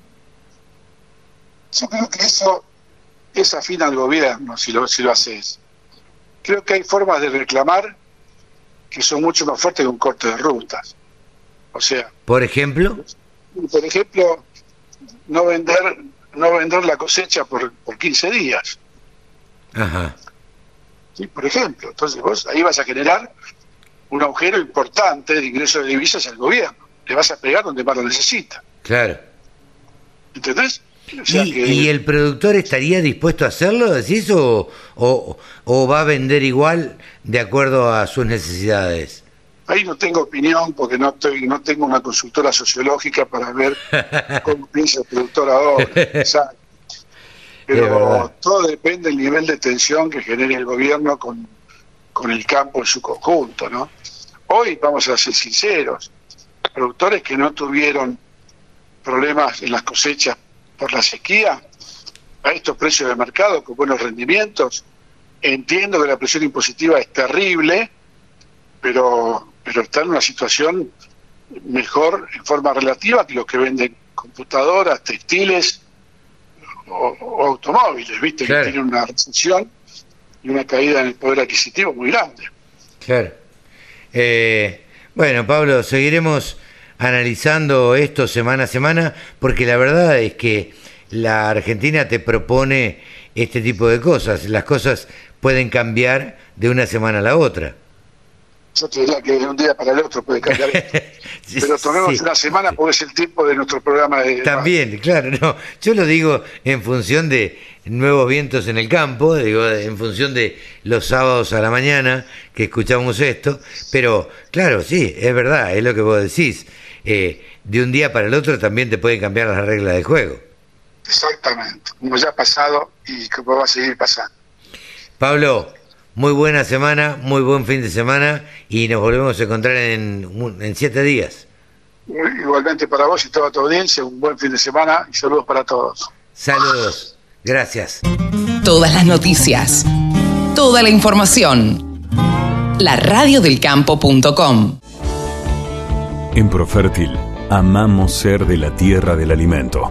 Yo creo que eso es afín al gobierno si lo, si lo haces creo que hay formas de reclamar que son mucho más fuertes que un corte de rutas. O sea, por ejemplo, por ejemplo, no vender no vender la cosecha por, por 15 días. Ajá. Sí, por ejemplo, entonces vos ahí vas a generar un agujero importante de ingresos de divisas al gobierno. Le vas a pegar donde más lo necesita. Claro. ¿Entendés? ¿Y, el productor estaría dispuesto a hacerlo, decís, o, o, va a vender igual de acuerdo a sus necesidades? ahí no tengo opinión porque no estoy, no tengo una consultora sociológica para ver [LAUGHS] cómo piensa el productor ahora. Pero todo depende del nivel de tensión que genere el gobierno con, con el campo en su conjunto, ¿no? Hoy, vamos a ser sinceros, productores que no tuvieron problemas en las cosechas por la sequía, a estos precios de mercado con buenos rendimientos, entiendo que la presión impositiva es terrible, pero, pero está en una situación mejor en forma relativa que los que venden computadoras, textiles o, automóviles, ¿viste? Que tienen una recesión y una caída en el poder adquisitivo muy grande. Claro. Eh, bueno, Pablo, seguiremos analizando esto semana a semana, porque la verdad es que la Argentina te propone este tipo de cosas. Las cosas pueden cambiar de una semana a la otra. Yo te diría que de un día para el otro puede cambiar. [LAUGHS] Pero tomemos una semana porque es el tiempo de nuestro programa de... También, claro, no. Yo lo digo en función de nuevos vientos en el campo, digo, en función de los sábados a la mañana que escuchamos esto. Pero, claro, sí, es verdad, es lo que vos decís. Eh, de un día para el otro también te pueden cambiar las reglas del juego. Exactamente, como ya ha pasado y como va a seguir pasando. Pablo, muy buena semana, muy buen fin de semana y nos volvemos a encontrar en, en siete días. Igualmente para vos y toda tu audiencia, un buen fin de semana y saludos para todos. Saludos, gracias. Todas las noticias, toda la información. La radiodelcampo.com. En Profértil, amamos ser de la tierra del alimento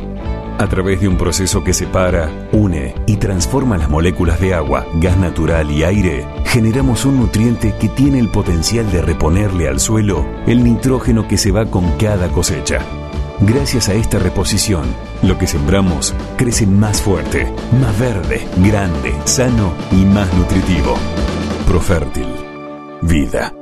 a través de un proceso que separa, une y transforma las moléculas de agua, gas natural y aire, generamos un nutriente que tiene el potencial de reponerle al suelo el nitrógeno que se va con cada cosecha. Gracias a esta reposición, lo que sembramos crece más fuerte, más verde, grande, sano y más nutritivo. Profértil. Vida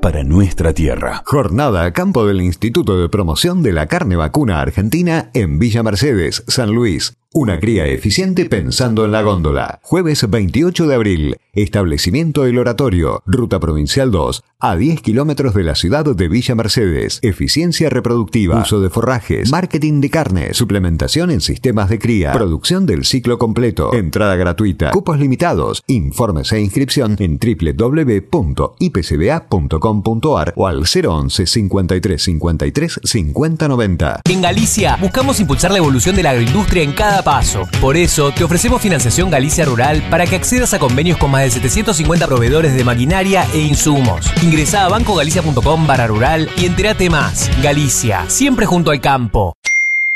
para nuestra tierra. Jornada a campo del Instituto de Promoción de la Carne Vacuna Argentina en Villa Mercedes, San Luis. Una cría eficiente pensando en la góndola. Jueves 28 de abril. Establecimiento El Oratorio. Ruta Provincial 2. A 10 kilómetros de la ciudad de Villa Mercedes. Eficiencia reproductiva. Uso de forrajes. Marketing de carne. Suplementación en sistemas de cría. Producción del ciclo completo. Entrada gratuita. Cupos limitados. Informes e inscripción en www.ipcba.com.ar o al 011 53 53 50 90. En Galicia buscamos impulsar la evolución de la agroindustria en cada paso. Por eso, te ofrecemos financiación Galicia Rural para que accedas a convenios con más de 750 proveedores de maquinaria e insumos. Ingresa a bancogalicia.com barra rural y entérate más. Galicia, siempre junto al campo.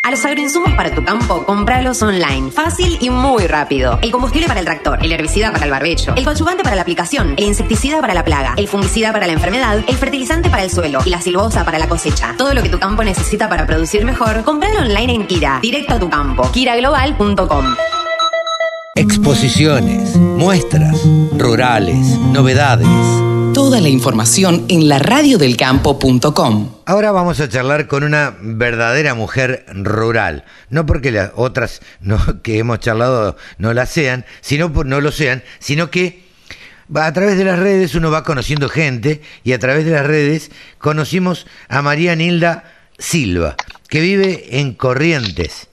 A los agroinsumos para tu campo, compralos online. Fácil y muy rápido. El combustible para el tractor, el herbicida para el barbecho, el coadyuvante para la aplicación, el insecticida para la plaga, el fungicida para la enfermedad, el fertilizante para el suelo y la silbosa para la cosecha. Todo lo que tu campo necesita para producir mejor, compralo online en Kira, directo a tu campo. KiraGlobal.com. Exposiciones, muestras, rurales, novedades. Toda la información en la radiodelcampo.com. Ahora vamos a charlar con una verdadera mujer rural. No porque las otras no, que hemos charlado no la sean, sino por, no lo sean, sino que a través de las redes uno va conociendo gente y a través de las redes conocimos a María Nilda Silva, que vive en Corrientes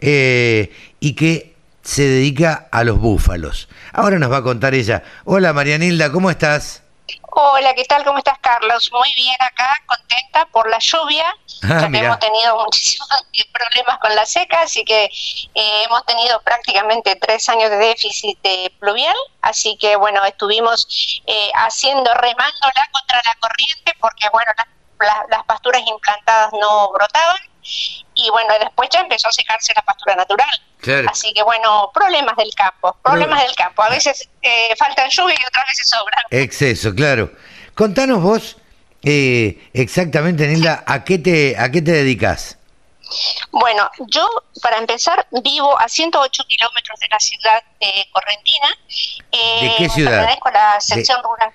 eh, y que se dedica a los búfalos. Ahora nos va a contar ella. Hola María Nilda, ¿cómo estás? Hola, ¿qué tal? ¿Cómo estás, Carlos? Muy bien acá, contenta por la lluvia, ah, ya hemos tenido muchísimos [LAUGHS] problemas con la seca, así que eh, hemos tenido prácticamente tres años de déficit pluvial, así que bueno, estuvimos eh, haciendo, remándola contra la corriente, porque bueno, las pasturas implantadas no brotaban, y bueno, después ya empezó a secarse la pastura natural. Así que bueno, problemas del campo, problemas del campo. A veces eh, faltan lluvia y otras veces sobran. Exceso, claro. Contanos vos eh, exactamente, Nilda, ¿a qué te, a qué te dedicas? Bueno, yo para empezar vivo a 108 kilómetros de la ciudad de Correntina. ¿De qué ciudad? Con la sección rural.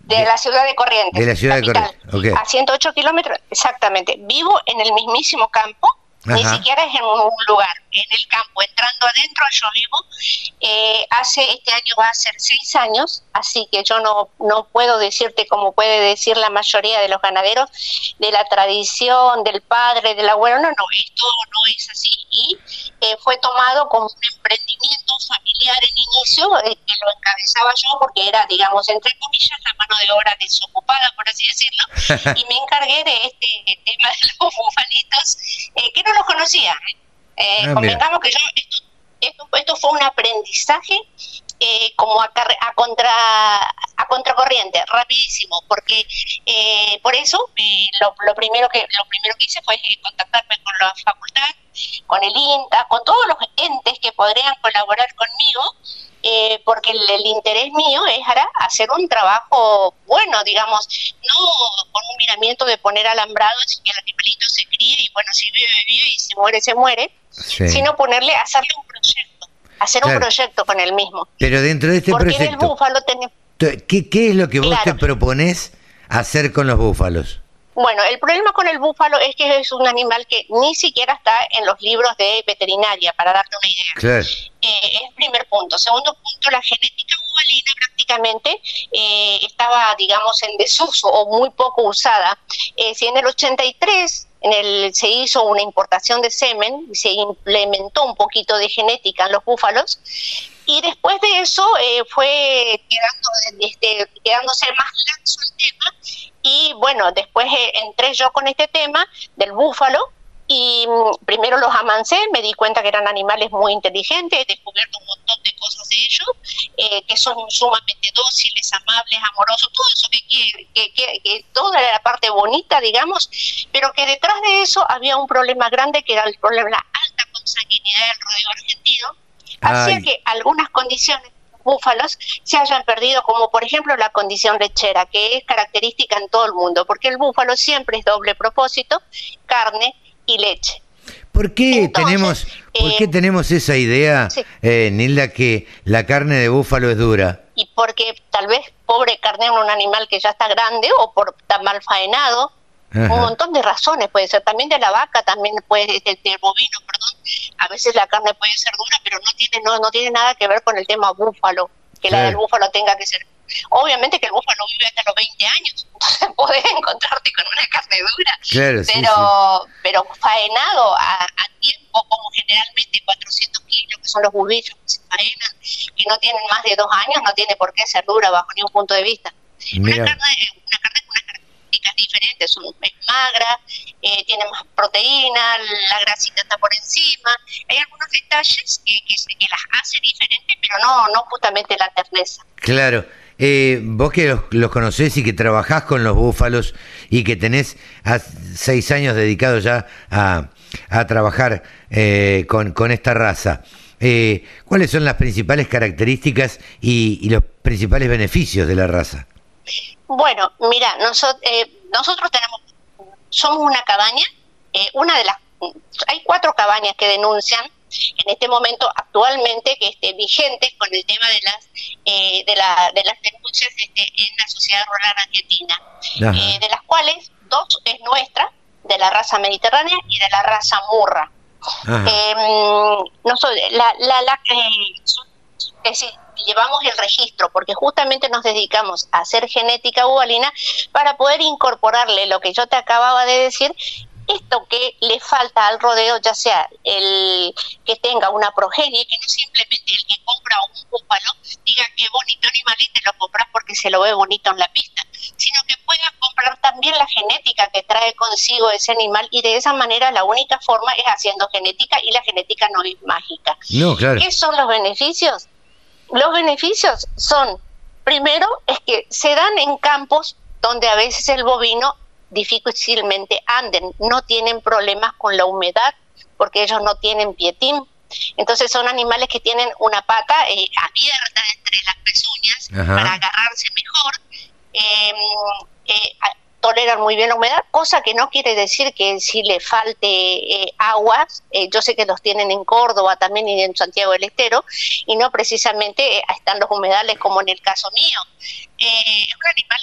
De, la ciudad de Corrientes. De la ciudad de Corrientes. A 108 kilómetros, exactamente. Vivo en el mismísimo campo ni siquiera es en un lugar, en el campo, entrando adentro, yo vivo, eh, hace, este año va a ser seis años, así que yo no, no puedo decirte como puede decir la mayoría de los ganaderos, de la tradición, del padre, del abuelo, no, no, esto no es así y eh, fue tomado como un emprendimiento familiar en inicio, eh, que lo encabezaba yo porque era, digamos, entre comillas, la mano de obra desocupada, por así decirlo, [LAUGHS] y me encargué de este tema de los bufalitos, que no los conocía. Eh, ah, convengamos que yo, esto, esto, fue un aprendizaje eh, como a, a, contra a contracorriente rapidísimo porque eh, por eso eh, lo, lo, primero que lo primero que hice fue contactarme con la facultad con el INTA con todos los entes que podrían colaborar conmigo eh, porque el, interés mío es ahora hacer un trabajo bueno, digamos, no con un miramiento de poner alambrados y que el animalito se críe y bueno, si vive, vive y si muere, se muere, sino ponerle, hacerle un proyecto, hacer un proyecto con el mismo. Pero dentro de este porque proyecto, búfalo ¿qué, ¿qué es lo que vos te propones hacer con los búfalos? Bueno, el problema con el búfalo es que es un animal que ni siquiera está en los libros de veterinaria, para darte una idea. Claro. Eh, es el primer punto. Segundo punto, la genética bubalina prácticamente eh, estaba, digamos, en desuso o muy poco usada. Eh, si en el 83 en el, se hizo una importación de semen, y se implementó un poquito de genética en los búfalos, y después de eso eh, fue quedando, este, quedándose más laxo el tema. Y bueno, después eh, entré yo con este tema del búfalo y mm, primero los amancé, me di cuenta que eran animales muy inteligentes, he descubierto un montón de cosas de ellos, eh, que son sumamente dóciles, amables, amorosos, todo eso que que, que, toda la parte bonita, digamos, pero que detrás de eso había un problema grande que era el problema de la alta consanguinidad del rodeo argentino, hacía que algunas condiciones búfalos se hayan perdido, como por ejemplo la condición lechera, que es característica en todo el mundo, porque el búfalo siempre es doble propósito, carne y leche. ¿Por qué tenemos, ¿por qué eh, tenemos esa idea, eh, Nilda, que la carne de búfalo es dura? Y porque tal vez pobre carne es un animal que ya está grande o por tan mal faenado, un montón de razones puede ser, también de la vaca, también puede, del, del, bovino, perdón, a veces la carne puede ser dura, pero no tiene, no, no tiene nada que ver con el tema búfalo, que la del búfalo tenga que ser. Obviamente que el búfalo vive hasta los 20 años, [LAUGHS] entonces podés encontrarte con una carne dura, pero, pero faenado a, tiempo, como generalmente 400 kilos, que son los bubillos que se faenan, que no tienen más de dos años, no tiene por qué ser dura bajo ningún punto de vista. Una carne, una carne con unas características diferentes, es magra, eh, tiene más proteína, la grasita está por encima. Hay algunos detalles que, que, las hace diferentes, pero no, no justamente la terneza. Claro. Eh, vos que los, conocés y que trabajás con los búfalos y que tenés seis años dedicados ya a, trabajar eh, con, esta raza, eh, ¿cuáles son las principales características y, los principales beneficios de la raza? Bueno, mira, nosotros, nosotros tenemos somos una cabaña, eh, una de las, hay cuatro cabañas que denuncian en este momento actualmente que esté vigentes con el tema de las eh, de, la, de las denuncias este, en la sociedad rural argentina, eh, de las cuales dos es nuestra, de la raza mediterránea y de la raza murra. Eh, no la, la, la es llevamos el registro porque justamente nos dedicamos a hacer genética bubalina para poder incorporarle lo que yo te acababa de decir esto que le falta al rodeo, ya sea el que tenga una progenie, que no simplemente el que compra un búfalo diga qué bonito animal y te lo compras porque se lo ve bonito en la pista, sino que pueda comprar también la genética que trae consigo ese animal y de esa manera la única forma es haciendo genética y la genética no es mágica. No, claro. ¿Qué son los beneficios? Los beneficios son, primero, es que se dan en campos donde a veces el bovino difícilmente anden, no tienen problemas con la humedad porque ellos no tienen pietín. Entonces son animales que tienen una pata eh, abierta entre las pezuñas para agarrarse mejor. Em, eh, toleran muy bien la humedad, cosa que no quiere decir que si le falte eh, agua, eh, yo sé que los tienen en Córdoba también y en Santiago del Estero, y no precisamente eh, están los humedales como en el caso mío. es un animal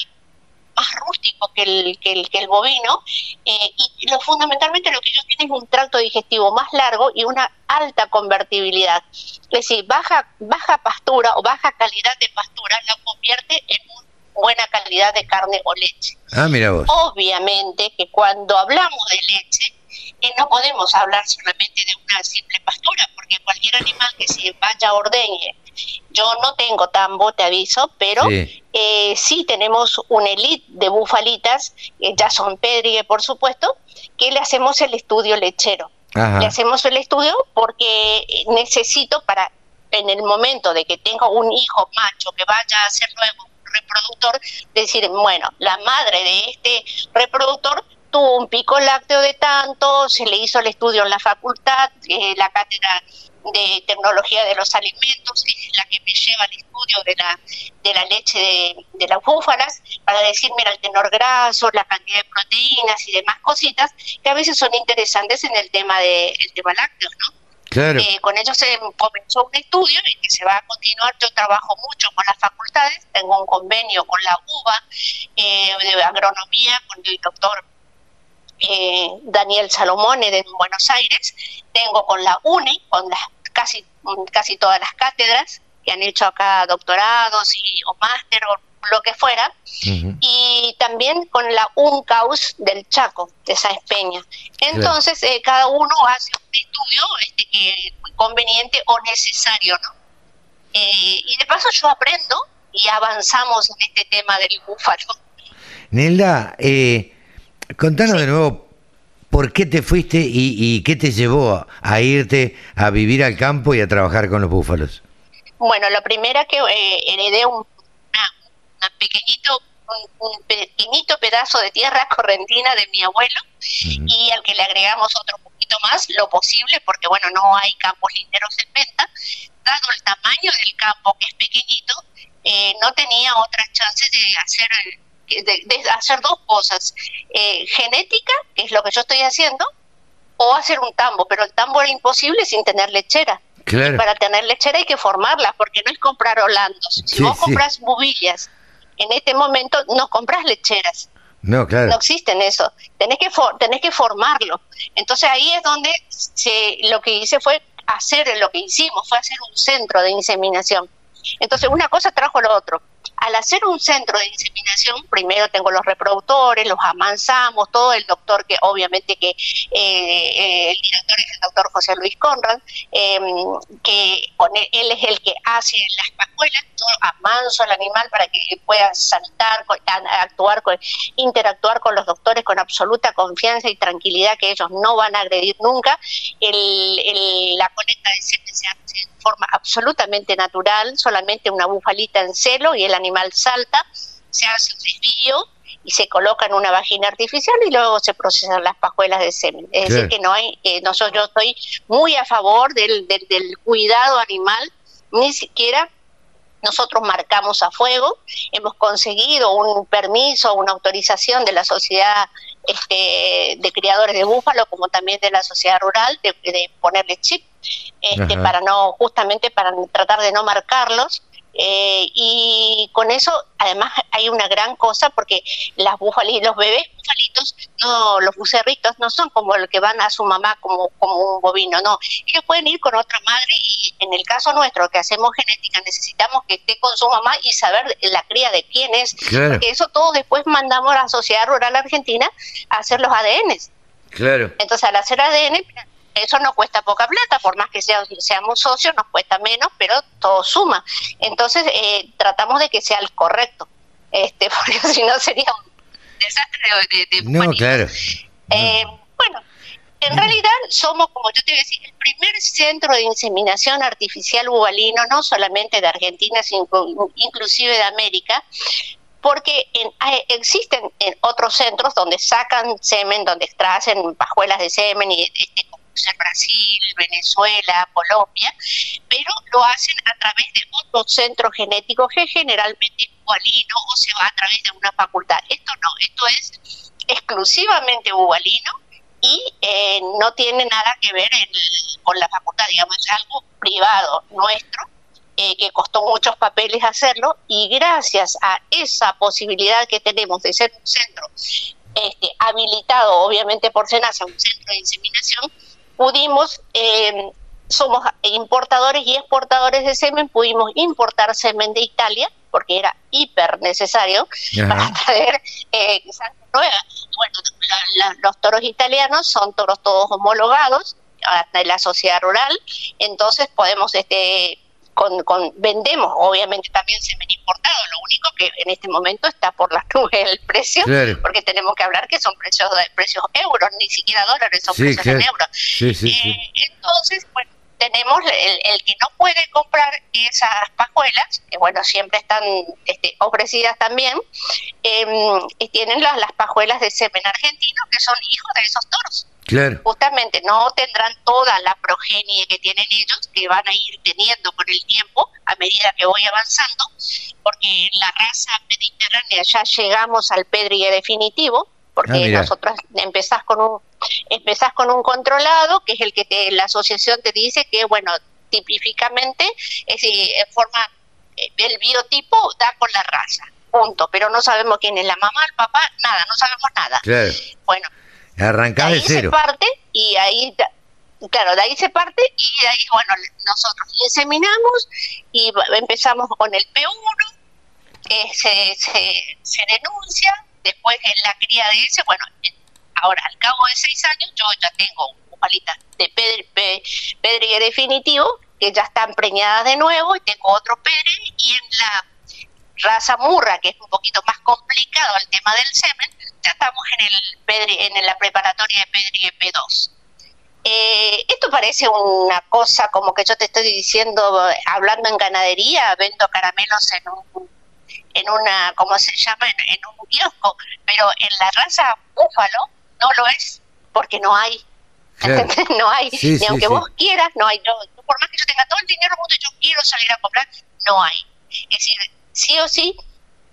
más rústico que el, que el, que el bovino eh, y lo, fundamentalmente lo que ellos tienen es un tracto digestivo más largo y una alta convertibilidad. Es decir, baja, baja pastura o baja calidad de pastura la convierte en una buena calidad de carne o leche. Ah, mira vos. Obviamente que cuando hablamos de leche, eh, no podemos hablar solamente de una simple pastura, porque cualquier animal que se vaya a ordeñe, yo no tengo tambo, te aviso, pero sí, eh, sí tenemos un elite de bufalitas, eh, ya son pedrigue por supuesto, que le hacemos el estudio lechero. Le hacemos el estudio porque necesito para en el momento de que tengo un hijo macho que vaya a ser luego un reproductor, decir, bueno, la madre de este reproductor tuvo un pico lácteo de tanto, se le hizo el estudio en la facultad, eh, la cátedra de tecnología de los alimentos es la que me lleva al estudio de la, de la leche de, de las búfalas para decir, mira, el tenor graso, la cantidad de proteínas y demás cositas que a veces son interesantes en el tema de el tema lácteo, ¿no? Claro. Eh, con ellos se comenzó un estudio y que se va a continuar. Yo trabajo mucho con las facultades, tengo un convenio con la UBA eh, de agronomía, con el doctor eh, Daniel Salomone de Buenos Aires, tengo con la UNE, con las casi, casi todas las cátedras que han hecho acá doctorados y, o máster o lo que fuera, y también con la UNCAUS del Chaco, de Sáenz Peña. Entonces, eh, cada uno hace un estudio este, que conveniente o necesario, ¿no? Eh, y de paso yo aprendo y avanzamos en este tema del búfalo. Nelda, eh, Contanos de nuevo por qué te fuiste y, qué te llevó a, irte a vivir al campo y a trabajar con los búfalos. Bueno, lo primero que eh, heredé un, pequeñito un, pequeñito pedazo de tierra correntina de mi abuelo y al que le agregamos otro poquito más, lo posible, porque bueno, no hay campos linderos en venta, dado el tamaño del campo que es pequeñito, eh, no tenía otras chances de hacer el, de, hacer dos cosas, eh, genética, que es lo que yo estoy haciendo, o hacer un tambo, pero el tambo era imposible sin tener lechera. para tener lechera hay que formarla, porque no es comprar holandos. Si vos compras bubillas, en este momento no compras lecheras. No, claro. No existen eso. Tenés que, tenés que formarlo. Entonces ahí es donde se, lo que hice fue hacer, lo que hicimos fue hacer un centro de inseminación. Entonces una cosa trajo lo otro al hacer un centro de inseminación, primero tengo los reproductores, los amansamos, todo el doctor que obviamente que eh, eh, el director es el doctor José Luis Conrad, em, que él, es el que hace las pascuelas, yo amanso al animal para que pueda saltar, actuar, interactuar con los doctores con absoluta confianza y tranquilidad que ellos no van a agredir nunca. la colecta de semen se hace de forma absolutamente natural, solamente una bufalita en celo y el animal salta, se hace un desvío y se coloca en una vagina artificial y luego se procesan las pajuelas de semen. Es decir, que no hay, que nosotros, yo estoy muy a favor del, del, del cuidado animal, ni siquiera nosotros marcamos a fuego, hemos conseguido un permiso, una autorización de la sociedad este, de criadores de búfalo, como también de la sociedad rural, de, de ponerle chip, este, para no, justamente para tratar de no marcarlos. Eh, y con eso, además, hay una gran cosa porque las búfalas, los bebés búfalitos, no, los bucerritos, no son como los que van a su mamá como, como un bovino, no. Ellos pueden ir con otra madre y en el caso nuestro, que hacemos genética, necesitamos que esté con su mamá y saber la cría de quién es. Porque eso todo después mandamos a la Sociedad Rural Argentina a hacer los ADNs. Claro. Entonces, al hacer ADN, eso no cuesta poca plata, por más que seamos socios, nos cuesta menos, pero todo suma. Entonces, eh, tratamos de que sea el correcto, este [LAUGHS] porque si no sería un desastre de, de No, claro. Eh, bueno, en realidad somos, como yo te voy a decir, el primer centro de inseminación artificial bubalino, no solamente de Argentina, sino inclusive de América, porque existen en otros centros donde sacan semen, donde extraen pajuelas de semen y este, en Brasil, Venezuela, Colombia, pero lo hacen a través de otros centros genéticos que generalmente es bubalino o se va a través de una facultad. Esto no, esto es exclusivamente bubalino y eh, no tiene nada que ver con la facultad, digamos, es algo privado nuestro eh, que costó muchos papeles hacerlo, y gracias a esa posibilidad que tenemos de ser un centro este, habilitado, obviamente por SENASA, un centro de inseminación, pudimos, eh, somos importadores y exportadores de semen, pudimos importar semen de Italia, porque era hiper necesario para traer eh, sangre nueva. Bueno, los toros italianos son toros todos homologados de la sociedad rural, entonces podemos este con, vendemos obviamente también semen importado, lo único que en este momento está por las nubes el precio, porque tenemos que hablar que son precios de precios euros, ni siquiera dólares, son precios en euros. Eh, entonces, bueno, tenemos el, que no puede comprar esas pajuelas, que bueno, siempre están este, ofrecidas también, em, tienen las, las pajuelas de semen argentino, que son hijos de esos toros. Justamente no tendrán toda la progenie que tienen ellos, que van a ir teniendo con el tiempo a medida que voy avanzando, porque en la raza mediterránea ya llegamos al pedrie definitivo, porque ah, nosotros empezás con un empezás con un controlado, que es el que te, la asociación te dice que, bueno, tipificamente, es decir, en forma, eh, el biotipo da con la raza, punto, pero no sabemos quién es la mamá, el papá, nada, no sabemos nada. Bueno, Arrancar de, cero. se parte y ahí, claro, de ahí se parte y de ahí, bueno, nosotros inseminamos y empezamos con el P1, que se, se, denuncia, después en la cría de ese, bueno, ahora al cabo de seis años yo ya tengo palitas de pedre, pedre definitivo que ya están preñadas de nuevo y tengo otro pedre y en la raza murra, que es un poquito más complicado el tema del semen, ya estamos en el Pedri, en la preparatoria de Pedri P2. Eh, esto parece una cosa como que yo te estoy diciendo, hablando en ganadería, vendo caramelos en un, en una, ¿cómo se llama? En, un kiosco, pero en la raza búfalo no lo es, porque no hay. no hay, ni aunque vos quieras, no hay. por más que yo tenga todo el dinero mundo y yo quiero salir a comprar, no hay. Es decir, sí o sí,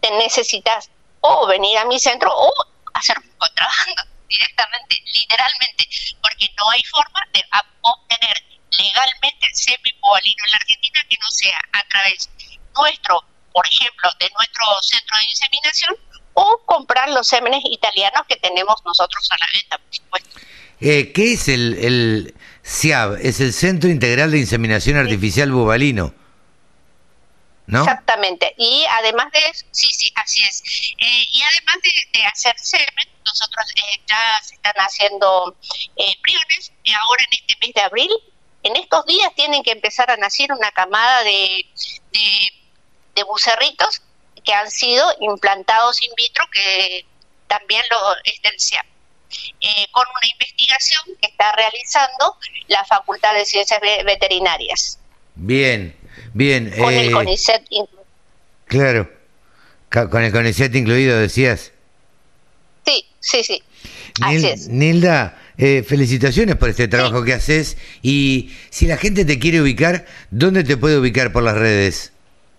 te necesitas o venir a mi centro o hacer un contrabando [LAUGHS] directamente, literalmente, porque no hay forma de obtener legalmente semipovalino en la Argentina que no sea a través nuestro, por ejemplo, de nuestro centro de inseminación o comprar los sémenes italianos que tenemos nosotros a la venta, por supuesto. Eh, ¿Qué es el, el CIAB? Es el Centro Integral de Inseminación Artificial Exactamente. Y además de eso, sí, sí, así es. Eh, y además de, hacer semen, nosotros eh, ya se están haciendo eh, priones. Y ahora en este mes de abril, en estos días tienen que empezar a nacer una camada de, de, bucerritos que han sido implantados in vitro, que también lo es del eh, con una investigación que está realizando la Facultad de Ciencias Veterinarias. Bien, Bien. Con el eh, CONICET incluido. Claro. Con el CONICET incluido, decías. Sí, sí, sí. Así es. Nilda, eh, felicitaciones por este trabajo que haces. Y si la gente te quiere ubicar, ¿dónde te puede ubicar por las redes?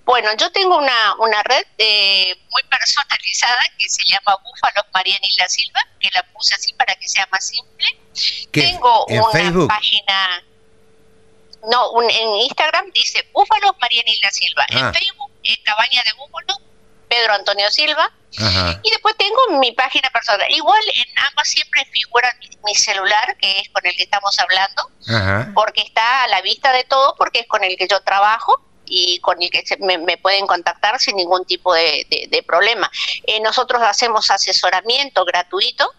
Bueno, yo tengo una, una red eh, muy personalizada que se llama Búfalos María Nilda Silva, que la puse así para que sea más simple. Tengo una página no, en Instagram dice Búfalos María Nilda Silva. En ah. Facebook es Cabaña de Búfalo, Pedro Antonio Silva. Y después tengo mi página personal. Igual en ambas siempre figura mi, celular, que es con el que estamos hablando, porque está a la vista de todo, porque es con el que yo trabajo y con el que me, pueden contactar sin ningún tipo de, problema. Eh, nosotros hacemos asesoramiento gratuito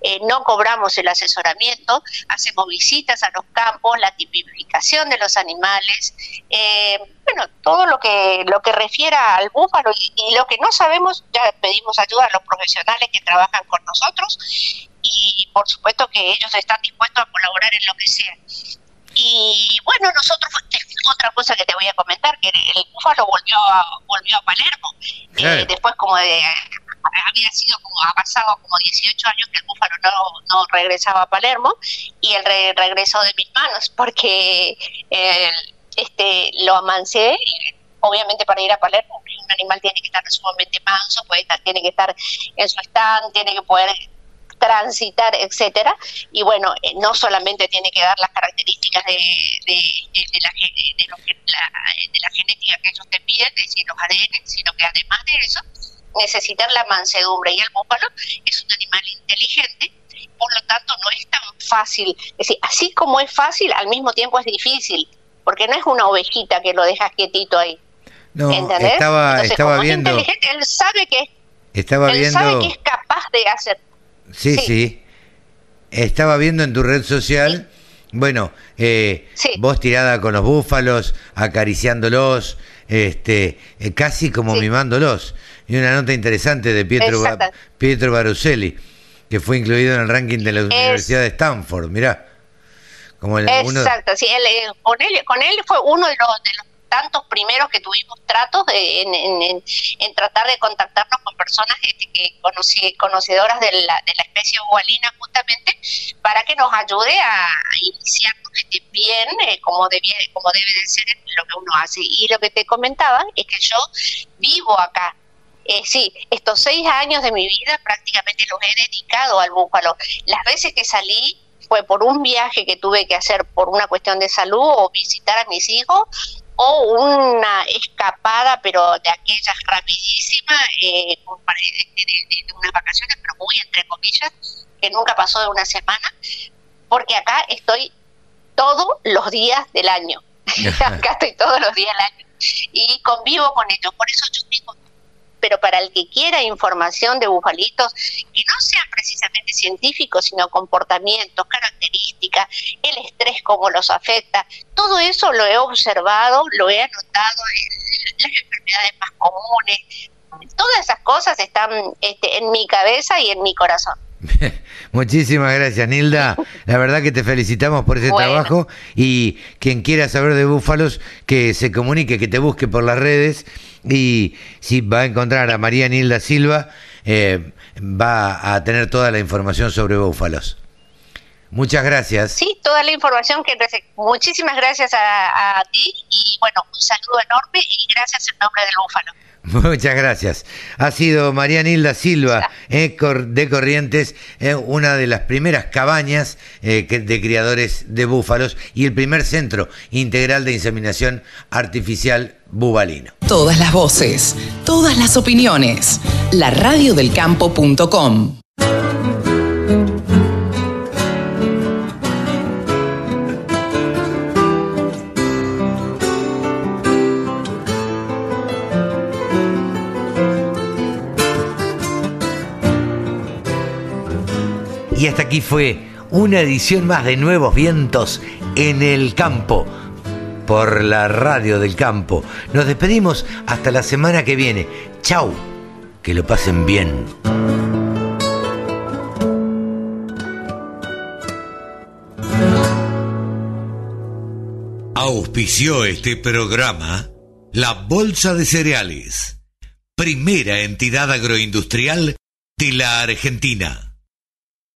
eh, no cobramos el asesoramiento, hacemos visitas a los campos, la tipificación de los animales, eh, bueno, todo lo que lo que refiera al búfalo y, lo que no sabemos, ya pedimos ayuda a los profesionales que trabajan con nosotros y por supuesto que ellos están dispuestos a colaborar en lo que sea. Y bueno, nosotros, otra cosa que te voy a comentar, que el búfalo volvió a, volvió a Palermo, eh, después como de había sido como, ha pasado como 18 años que el búfalo no, no regresaba a Palermo y él regresó de mis manos porque este lo amancé obviamente para ir a Palermo un animal tiene que estar sumamente manso, puede estar, tiene que estar en su stand, tiene que poder transitar, etcétera. Y bueno, eh, no solamente tiene que dar las características de, de, la, de, la, genética que ellos te piden, es decir, los ADN, sino que además de eso, necesitan la mansedumbre. Y el búfalo es un animal inteligente, por lo tanto no es tan fácil. Es decir, así como es fácil, al mismo tiempo es difícil, porque no es una ovejita que lo dejas quietito ahí. No, estaba, estaba viendo. inteligente, él sabe que estaba él sabe que es capaz de hacer. Sí, sí. Estaba viendo en tu red social, bueno, eh, vos tirada con los búfalos, acariciándolos, este, eh, casi como mimándolos. Y una nota interesante de Pietro, Pietro Baruselli, que fue incluido en el ranking de la Universidad de Stanford, mirá. Como Exacto, sí, él, eh, con, él, con él fue uno de los, de los tantos primeros que tuvimos tratos en, tratar de contactarnos con personas este, que conocedoras de la, de la especie ubalina justamente para que nos ayude a iniciarnos este, bien eh, como, debe, como debe de ser lo que uno hace. Y lo que te comentaba es que yo vivo acá, eh, sí, estos seis años de mi vida prácticamente los he dedicado al búfalo. Las veces que salí fue por un viaje que tuve que hacer por una cuestión de salud o visitar a mis hijos o una escapada, pero de aquellas rapidísimas, eh, de, unas vacaciones, pero muy entre comillas, que nunca pasó de una semana, porque acá estoy todos los días del año. [LAUGHS] acá estoy todos los días del año y convivo con ellos. Por eso yo tengo pero para el que quiera información de bufalitos que no sean precisamente científicos, sino comportamientos, características, el estrés, cómo los afecta, todo eso lo he observado, lo he anotado las enfermedades más comunes, todas esas cosas están este, en mi cabeza y en mi corazón. [LAUGHS] Muchísimas gracias, Nilda. La verdad que te felicitamos por ese trabajo y quien quiera saber de búfalos, que se comunique, que te busque por las redes y si va a encontrar a María Nilda Silva, eh, va a tener toda la información sobre búfalos. Muchas gracias. Sí, toda la información que muchísimas gracias a, a, ti y bueno, un saludo enorme y gracias en nombre del búfalo. [LAUGHS] Muchas gracias. Ha sido María Nilda Silva eh, de Corrientes, eh, una de las primeras cabañas eh, de criadores de búfalos y el primer centro integral de inseminación artificial bubalino. Todas las voces, todas las opiniones. La radiodelcampo.com. Y hasta aquí fue una edición más de Nuevos Vientos en el Campo por la radio del campo. Nos despedimos hasta la semana que viene. Chau, que lo pasen bien. Auspició este programa la Bolsa de Cereales, primera entidad agroindustrial de la Argentina